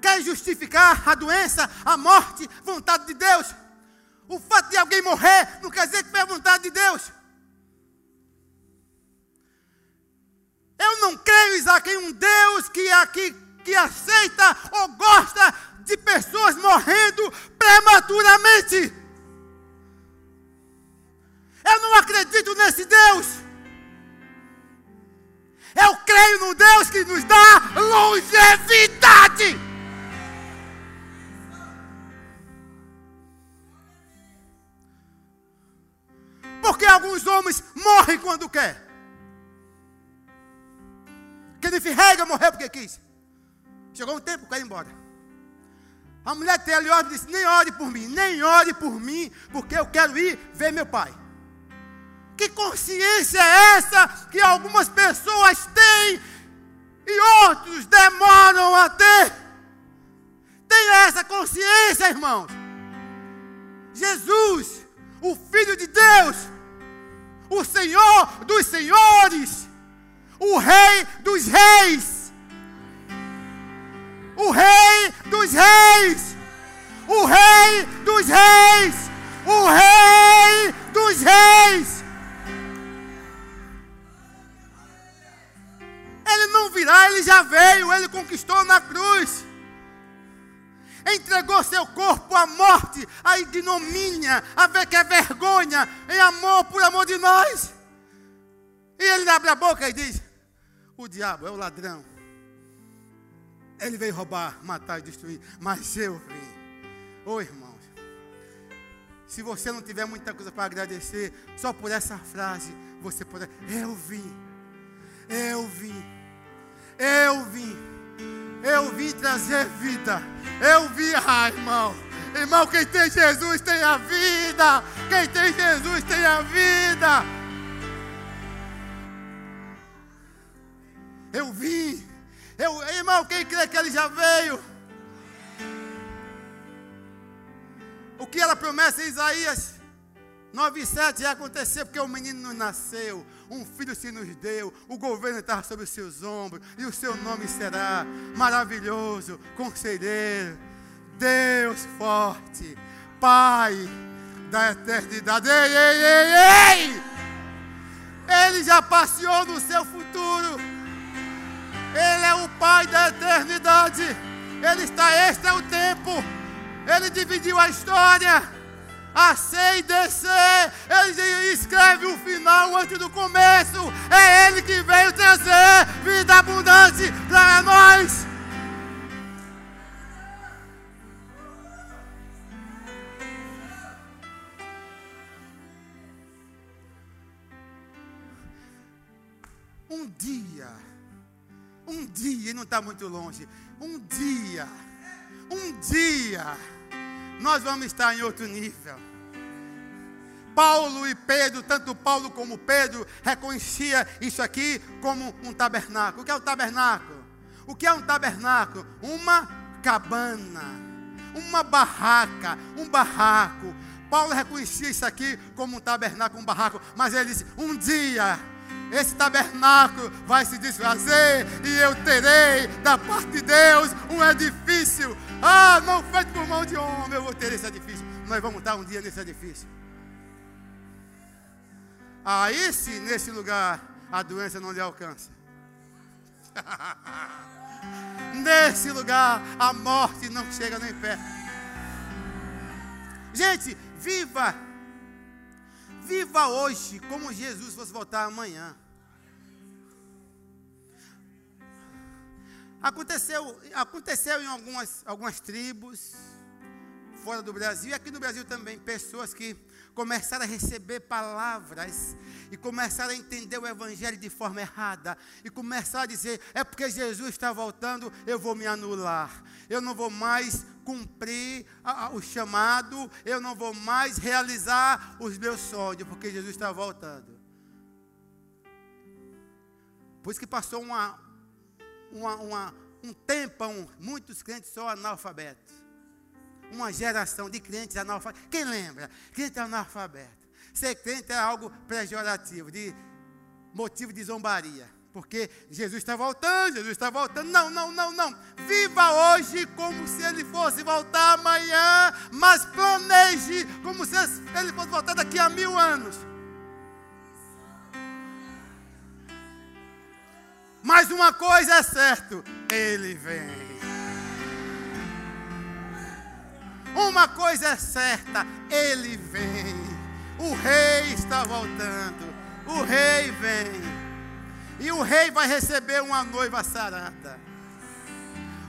Quer justificar a doença, a morte, vontade de Deus. O fato de alguém morrer não quer dizer que foi a vontade de Deus. Eu não creio, Isaac, em um Deus que, aqui, que aceita ou gosta de pessoas morrendo prematuramente. Eu não acredito nesse Deus. Eu creio no Deus que nos dá longevidade. Porque alguns homens morrem quando quer. Kenneth Reagan morreu porque quis. Chegou um tempo, ir embora. A mulher dele ora e disse: Nem ore por mim, nem ore por mim, porque eu quero ir ver meu pai. Que consciência é essa que algumas pessoas têm e outros demoram a ter? Tenha essa consciência, irmãos. Jesus, o Filho de Deus, o Senhor dos Senhores, o Rei dos Reis. O Rei dos Reis. O Rei dos Reis. O Rei dos Reis. Ele não virá, ele já veio, ele conquistou na cruz. Entregou seu corpo à morte, à ignomínia, a ver que é vergonha, em amor, por amor de nós. E ele abre a boca e diz: o diabo é o ladrão. Ele veio roubar, matar e destruir. Mas eu vim. Ô oh, irmãos. Se você não tiver muita coisa para agradecer, só por essa frase, você pode. Eu vim, eu vim, eu vim, eu vim trazer vida. Eu vim, ah, irmão. Irmão, quem tem Jesus tem a vida. Quem tem Jesus tem a vida. Eu vim. Eu, irmão, quem crê que ele já veio? O que era promessa em Isaías 9,7 ia acontecer porque o menino nos nasceu, um filho se nos deu, o governo está sobre os seus ombros, e o seu nome será maravilhoso, conselheiro, Deus forte, Pai da eternidade. Ei, ei, ei, ei! Ele já passeou no seu futuro. Ele é o Pai da eternidade. Ele está, este é o tempo. Ele dividiu a história. A C e DC. Ele escreve o final antes do começo. É Ele que veio trazer vida abundante para nós. Um dia, um dia, não está muito longe, um dia, um dia, nós vamos estar em outro nível. Paulo e Pedro, tanto Paulo como Pedro, reconhecia isso aqui como um tabernáculo. O que é um tabernáculo? O que é um tabernáculo? Uma cabana, uma barraca, um barraco. Paulo reconhecia isso aqui como um tabernáculo, um barraco, mas ele disse: um dia esse tabernáculo vai se desfazer e eu terei da parte de Deus um edifício. Ah, não feito por mão de homem, eu vou ter esse edifício. Nós vamos estar um dia nesse edifício. Aí sim, nesse lugar, a doença não lhe alcança. <laughs> nesse lugar, a morte não chega nem perto. Gente, viva Viva hoje como Jesus fosse voltar amanhã. Aconteceu, aconteceu em algumas, algumas tribos fora do Brasil e aqui no Brasil também, pessoas que começaram a receber palavras e começaram a entender o Evangelho de forma errada e começaram a dizer: é porque Jesus está voltando, eu vou me anular, eu não vou mais cumprir a, a, o chamado, eu não vou mais realizar os meus sonhos, porque Jesus está voltando. Por isso que passou uma, uma, uma, um tempão, muitos crentes são analfabetos. Uma geração de crentes analfabetos. Quem lembra? Crente analfabeto. Ser crente é algo pejorativo, de motivo de zombaria. Porque Jesus está voltando, Jesus está voltando. Não, não, não, não. Viva hoje como se ele fosse voltar amanhã, mas planeje como se ele fosse voltar daqui a mil anos. Mas uma coisa é certo, ele vem. Uma coisa é certa, ele vem. O rei está voltando. O rei vem. E o rei vai receber uma noiva sarada.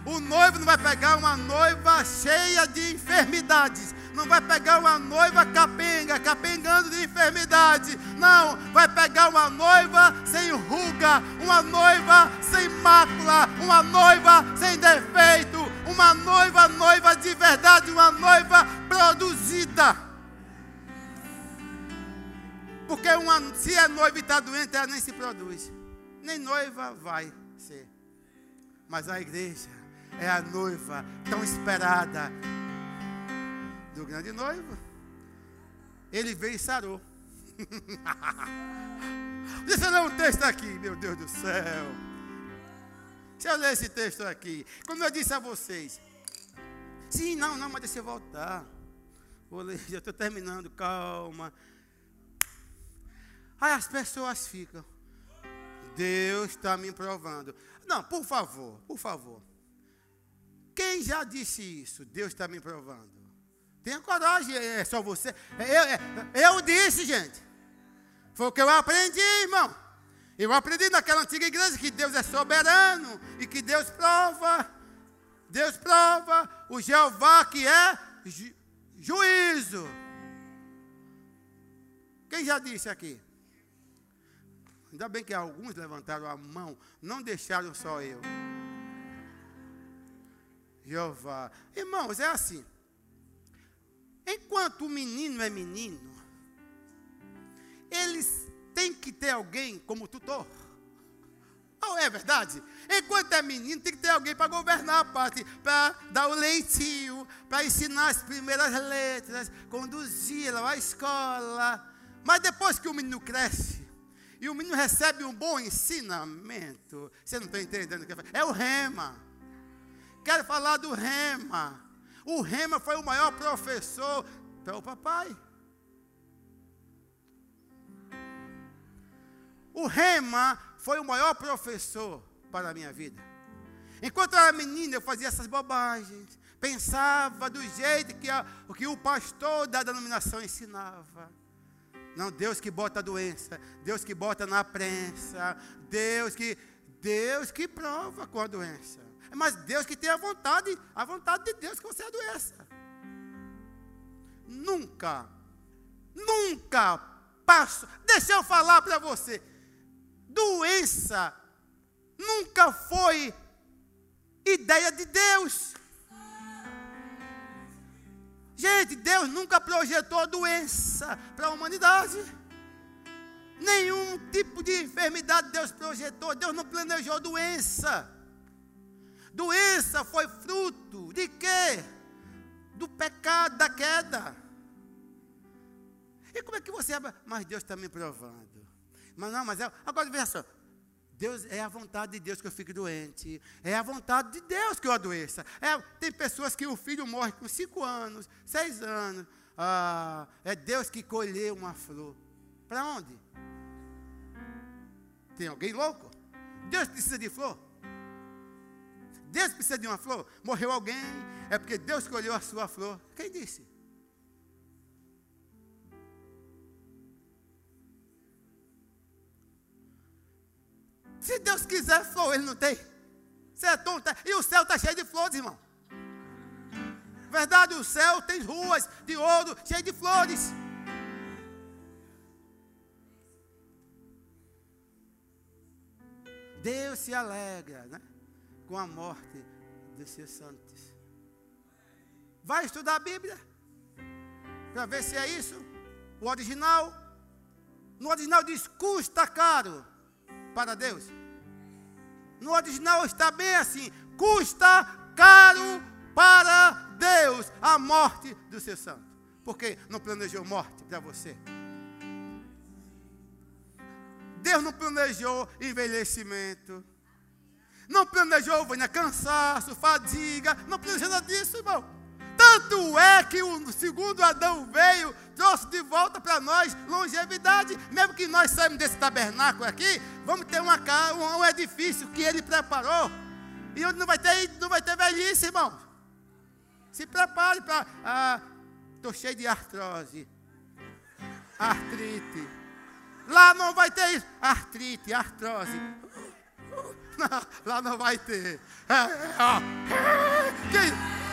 O noivo não vai pegar uma noiva cheia de enfermidades. Não vai pegar uma noiva capenga, capengando de enfermidade. Não, vai pegar uma noiva sem ruga, uma noiva sem mácula, uma noiva sem defeito, uma noiva, noiva de verdade, uma noiva produzida. Porque uma, se é noiva está doente, ela nem se produz nem noiva vai ser. Mas a igreja é a noiva tão esperada do grande noivo. Ele veio e sarou. Deixa eu ler um texto aqui, meu Deus do céu. Deixa eu ler esse texto aqui. Como eu disse a vocês. Sim, não, não, mas deixa eu voltar. Vou ler, <laughs> já estou terminando, calma. Aí as pessoas ficam. Deus está me provando. Não, por favor, por favor. Quem já disse isso? Deus está me provando. Tenha coragem, é só você. Eu, é, eu disse, gente. Foi o que eu aprendi, irmão. Eu aprendi naquela antiga igreja que Deus é soberano e que Deus prova. Deus prova o Jeová que é ju, juízo. Quem já disse aqui? Ainda bem que alguns levantaram a mão, não deixaram só eu. Jeová. Irmãos, é assim. Enquanto o menino é menino, eles têm que ter alguém como tutor. Não é verdade? Enquanto é menino, tem que ter alguém para governar a parte, para dar o leitinho, para ensinar as primeiras letras, conduzi-la à escola. Mas depois que o menino cresce, e o menino recebe um bom ensinamento, você não está entendendo o que é? É o rema. Quero falar do rema. O rema foi o maior professor para o papai. O rema foi o maior professor para a minha vida. Enquanto eu era menina, eu fazia essas bobagens. Pensava do jeito que, a, que o pastor da denominação ensinava. Não, Deus que bota a doença, Deus que bota na prensa, Deus que Deus que prova com a doença. Mas Deus que tem a vontade, a vontade de Deus que você é a doença. Nunca, nunca passo. Deixa eu falar para você. Doença nunca foi ideia de Deus. Gente, Deus nunca projetou doença para a humanidade. Nenhum tipo de enfermidade Deus projetou. Deus não planejou doença. Doença foi fruto de quê? Do pecado, da queda. E como é que você. Mas Deus está me provando. Mas não, mas é. Agora veja. Deus é a vontade de Deus que eu fique doente. É a vontade de Deus que eu adoeça. É, tem pessoas que o filho morre com cinco anos, seis anos. Ah, é Deus que colheu uma flor. Para onde? Tem alguém louco? Deus precisa de flor? Deus precisa de uma flor? Morreu alguém? É porque Deus escolheu a sua flor. Quem disse? Se Deus quiser flor, Ele não tem. Você é tonto. E o céu está cheio de flores, irmão. Verdade, o céu tem ruas de ouro, cheio de flores. Deus se alegra né, com a morte dos seus santos. Vai estudar a Bíblia para ver se é isso. O original. No original diz: custa caro para Deus. No original está bem assim: custa caro para Deus a morte do seu santo. Porque não planejou morte para você. Deus não planejou envelhecimento. Não planejou venha cansaço, fadiga. Não planejou nada disso, irmão. Tanto é que o segundo Adão veio, trouxe de volta para nós longevidade. Mesmo que nós saímos desse tabernáculo aqui, vamos ter uma casa, um edifício que ele preparou. E onde não vai ter, não vai ter velhice, irmão. Se prepare para. Ah, Estou cheio de artrose. Artrite. Lá não vai ter isso. Artrite, artrose. Não, <laughs> lá não vai ter. É?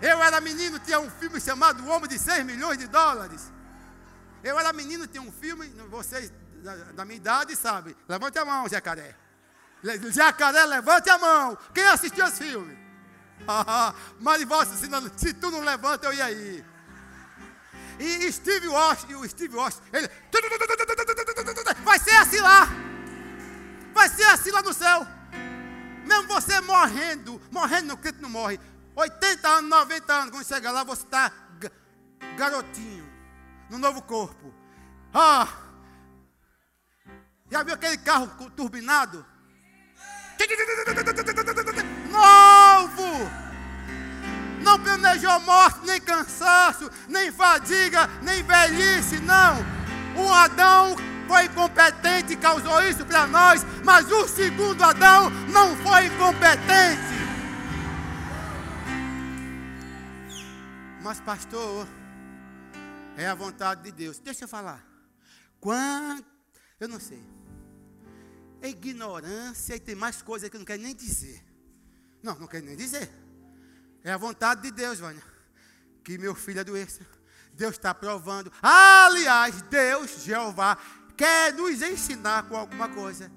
Eu era menino, tinha um filme chamado O Homem de 6 milhões de dólares. Eu era menino, tinha um filme, vocês da, da minha idade sabem. Levante a mão, Jacaré. Jacaré, levante a mão. Quem assistiu esse filme? <laughs> Ah, Marivossa, se, não, se tu não levanta, eu ia ir. E Steve Washington, o Steve Washington, ele. Vai ser assim lá. Vai ser assim lá no céu. Mesmo você morrendo, morrendo no Cristo não morre. 80 anos, 90 anos, quando chegar lá, você está garotinho, no novo corpo. Ah! Já viu aquele carro turbinado? Novo! Não planejou morte, nem cansaço, nem fadiga, nem velhice, não. O Adão foi incompetente e causou isso para nós, mas o segundo Adão não foi incompetente. Mas, pastor, é a vontade de Deus. Deixa eu falar. Quanto, eu não sei. É ignorância e tem mais coisa que eu não quero nem dizer. Não, não quero nem dizer. É a vontade de Deus, Vânia. Que meu filho adoeça. Deus está provando. Aliás, Deus, Jeová, quer nos ensinar com alguma coisa.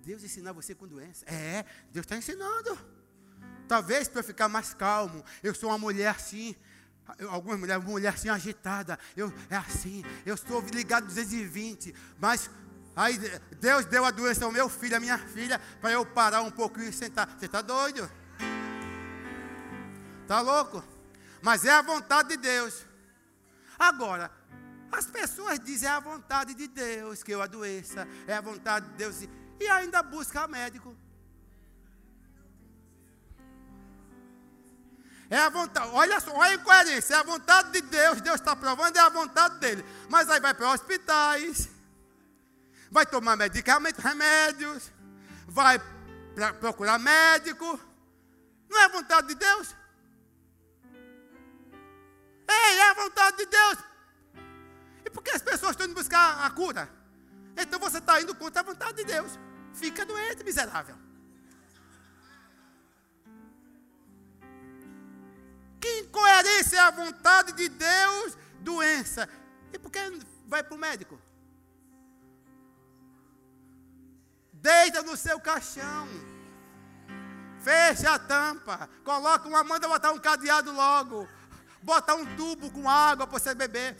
Deus ensinar você com doença? É, Deus está ensinando. Talvez para ficar mais calmo. Eu sou uma mulher assim. algumas mulheres, uma mulher assim agitada. Eu, é assim. Eu estou ligado 220. Mas aí Deus deu a doença ao meu filho, à minha filha, para eu parar um pouquinho e sentar. Você está doido? Está louco? Mas é a vontade de Deus. Agora, as pessoas dizem é a vontade de Deus que eu adoeça, é a vontade de Deus, e ainda busca médico. É a vontade, olha só, olha a incoerência, é a vontade de Deus, Deus está provando, é a vontade dele. Mas aí vai para hospitais, vai tomar medicamentos, remédios, vai procurar médico. Não é a vontade de Deus? Ei, é a vontade de Deus. E por que as pessoas estão indo buscar a cura? Então você está indo contra a vontade de Deus. Fica doente, miserável. Que incoerência é a vontade de Deus? Doença. E por que vai para o médico? Deita no seu caixão. Fecha a tampa. Coloca uma manda botar um cadeado logo botar um tubo com água para você beber,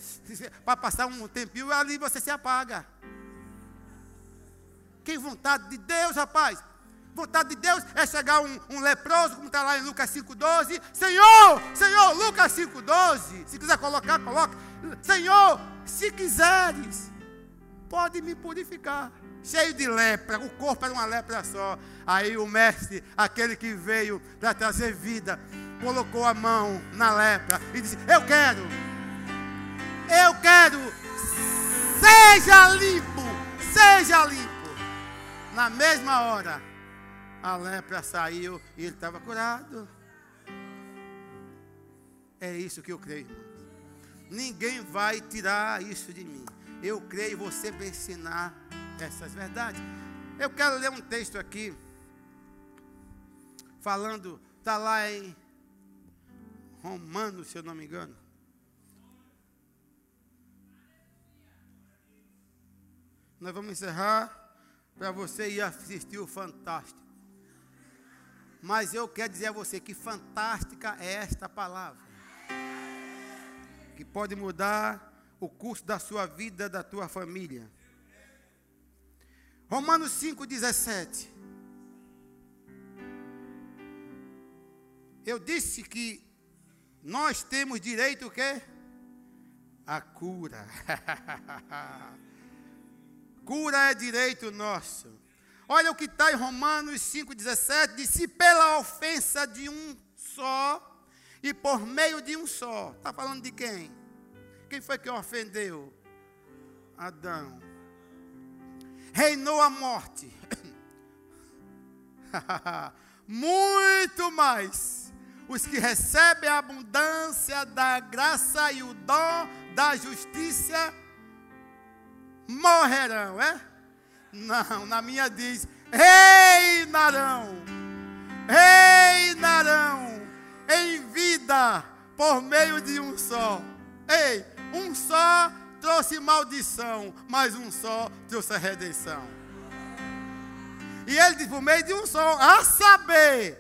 para passar um tempinho, e ali você se apaga. Que vontade de Deus, rapaz. Vontade de Deus é chegar um, um leproso, como está lá em Lucas 5,12. Senhor, Senhor, Lucas 5,12. Se quiser colocar, coloca. Senhor, se quiseres, pode me purificar. Cheio de lepra, o corpo era uma lepra só. Aí o mestre, aquele que veio para trazer vida, colocou a mão na lepra e disse: Eu quero, eu quero, seja limpo, seja limpo. Na mesma hora, a lepra saiu e ele estava curado. É isso que eu creio, irmão. Ninguém vai tirar isso de mim. Eu creio você vai ensinar essas verdades. Eu quero ler um texto aqui, falando, está lá em Romano, se eu não me engano. Nós vamos encerrar para você ir assistir o Fantástico. Mas eu quero dizer a você que fantástica é esta palavra. Que pode mudar o curso da sua vida, da tua família. Romanos 5,17. Eu disse que nós temos direito o quê? A cura. <laughs> cura é direito nosso. Olha o que está em Romanos 5,17: diz: Se pela ofensa de um só e por meio de um só. Está falando de quem? Quem foi que ofendeu? Adão. Reinou a morte. <laughs> Muito mais os que recebem a abundância da graça e o dom da justiça morrerão, é? Não, na minha diz: reinarão, reinarão em vida por meio de um só. Ei, um só trouxe maldição, mas um só trouxe a redenção. E ele diz: por meio de um só, a saber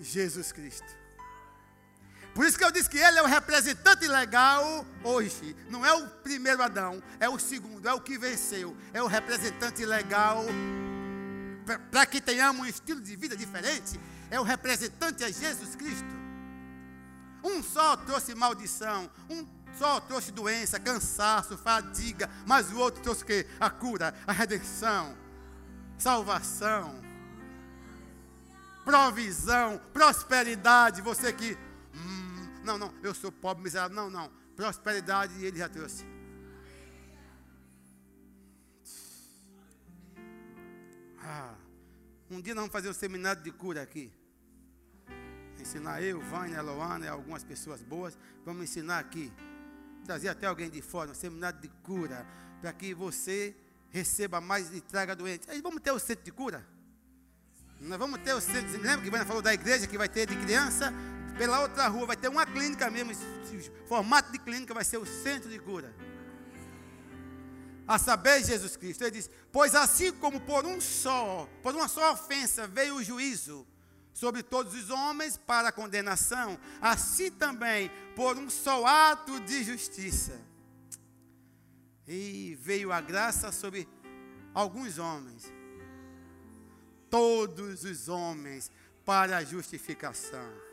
Jesus Cristo. Por isso que eu disse que ele é o representante legal hoje. Não é o primeiro Adão, é o segundo, é o que venceu. É o representante legal para que tenhamos um estilo de vida diferente. É o representante é Jesus Cristo. Um só trouxe maldição, um só trouxe doença, cansaço, fadiga, mas o outro trouxe o quê? A cura, a redenção, salvação provisão, prosperidade. Você que, não, não, eu sou pobre, miserável. Não, não. Prosperidade ele já trouxe. Ah, um dia nós vamos fazer um seminário de cura aqui. Ensinar eu, Vânia, Loana algumas pessoas boas. Vamos ensinar aqui. Trazer até alguém de fora, um seminário de cura. Para que você receba mais e traga doente. Aí vamos ter o centro de cura? Nós vamos ter o centro, lembra que Ivana falou da igreja que vai ter de criança, Pela outra rua vai ter uma clínica mesmo. Formato de clínica vai ser o centro de cura. A saber, Jesus Cristo. Ele diz: Pois assim como por um só, por uma só ofensa veio o juízo sobre todos os homens para condenação, assim também por um só ato de justiça. E veio a graça sobre alguns homens, todos os homens, para a justificação.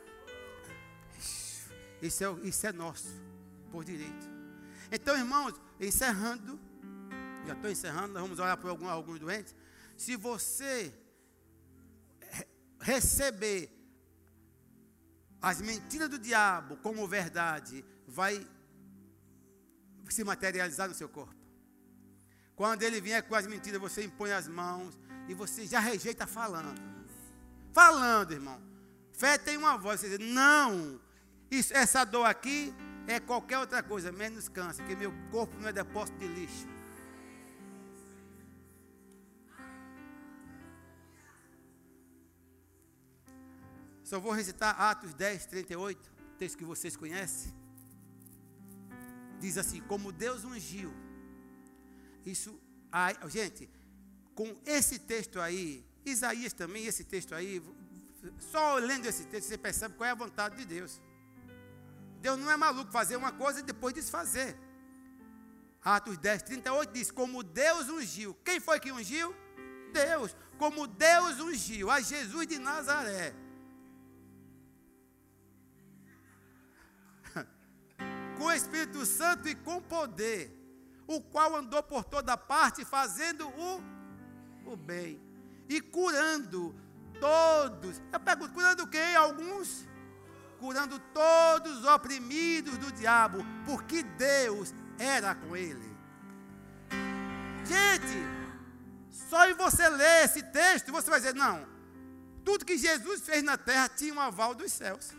Isso é, isso é nosso, por direito. Então, irmãos, encerrando, já estou encerrando, nós vamos olhar para alguns, alguns doentes. Se você receber as mentiras do diabo como verdade, vai se materializar no seu corpo. Quando ele vier com as mentiras, você impõe as mãos e você já rejeita falando. Falando, irmão. Fé tem uma voz, você diz, não, isso, essa dor aqui é qualquer outra coisa, menos câncer, porque meu corpo não é depósito de lixo. Só vou recitar Atos 10, 38, texto que vocês conhecem. Diz assim: Como Deus ungiu. Isso, aí, gente, com esse texto aí, Isaías também, esse texto aí, só lendo esse texto você percebe qual é a vontade de Deus. Deus não é maluco fazer uma coisa e depois desfazer. Atos 10, 38 diz: Como Deus ungiu. Quem foi que ungiu? Deus. Como Deus ungiu a Jesus de Nazaré <laughs> com o Espírito Santo e com poder, o qual andou por toda parte fazendo o, o bem e curando todos. Eu pergunto, curando quem? Alguns? Curando todos os oprimidos do diabo, porque Deus era com ele. Gente, só em você ler esse texto, você vai dizer: não, tudo que Jesus fez na terra tinha um aval dos céus.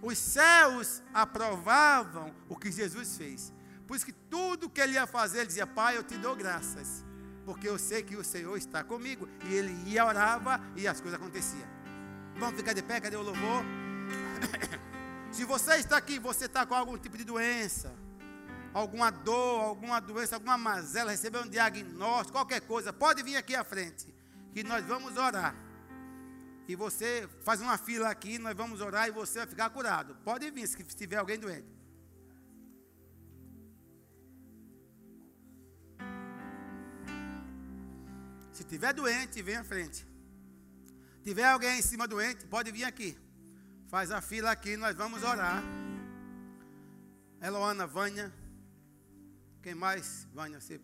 Os céus aprovavam o que Jesus fez. Por isso que tudo que ele ia fazer, ele dizia: Pai, eu te dou graças. Porque eu sei que o Senhor está comigo. E ele ia, orava e as coisas aconteciam. Vamos ficar de pé, cadê o louvor? <coughs> Se você está aqui, você está com algum tipo de doença, alguma dor, alguma doença, alguma mazela, recebeu um diagnóstico, qualquer coisa, pode vir aqui à frente, que nós vamos orar e você faz uma fila aqui, nós vamos orar e você vai ficar curado. Pode vir se tiver alguém doente. Se tiver doente, vem à frente. Tiver alguém em cima doente, pode vir aqui. Faz a fila aqui, nós vamos orar. Eloana, Vânia. Quem mais? Vânia, você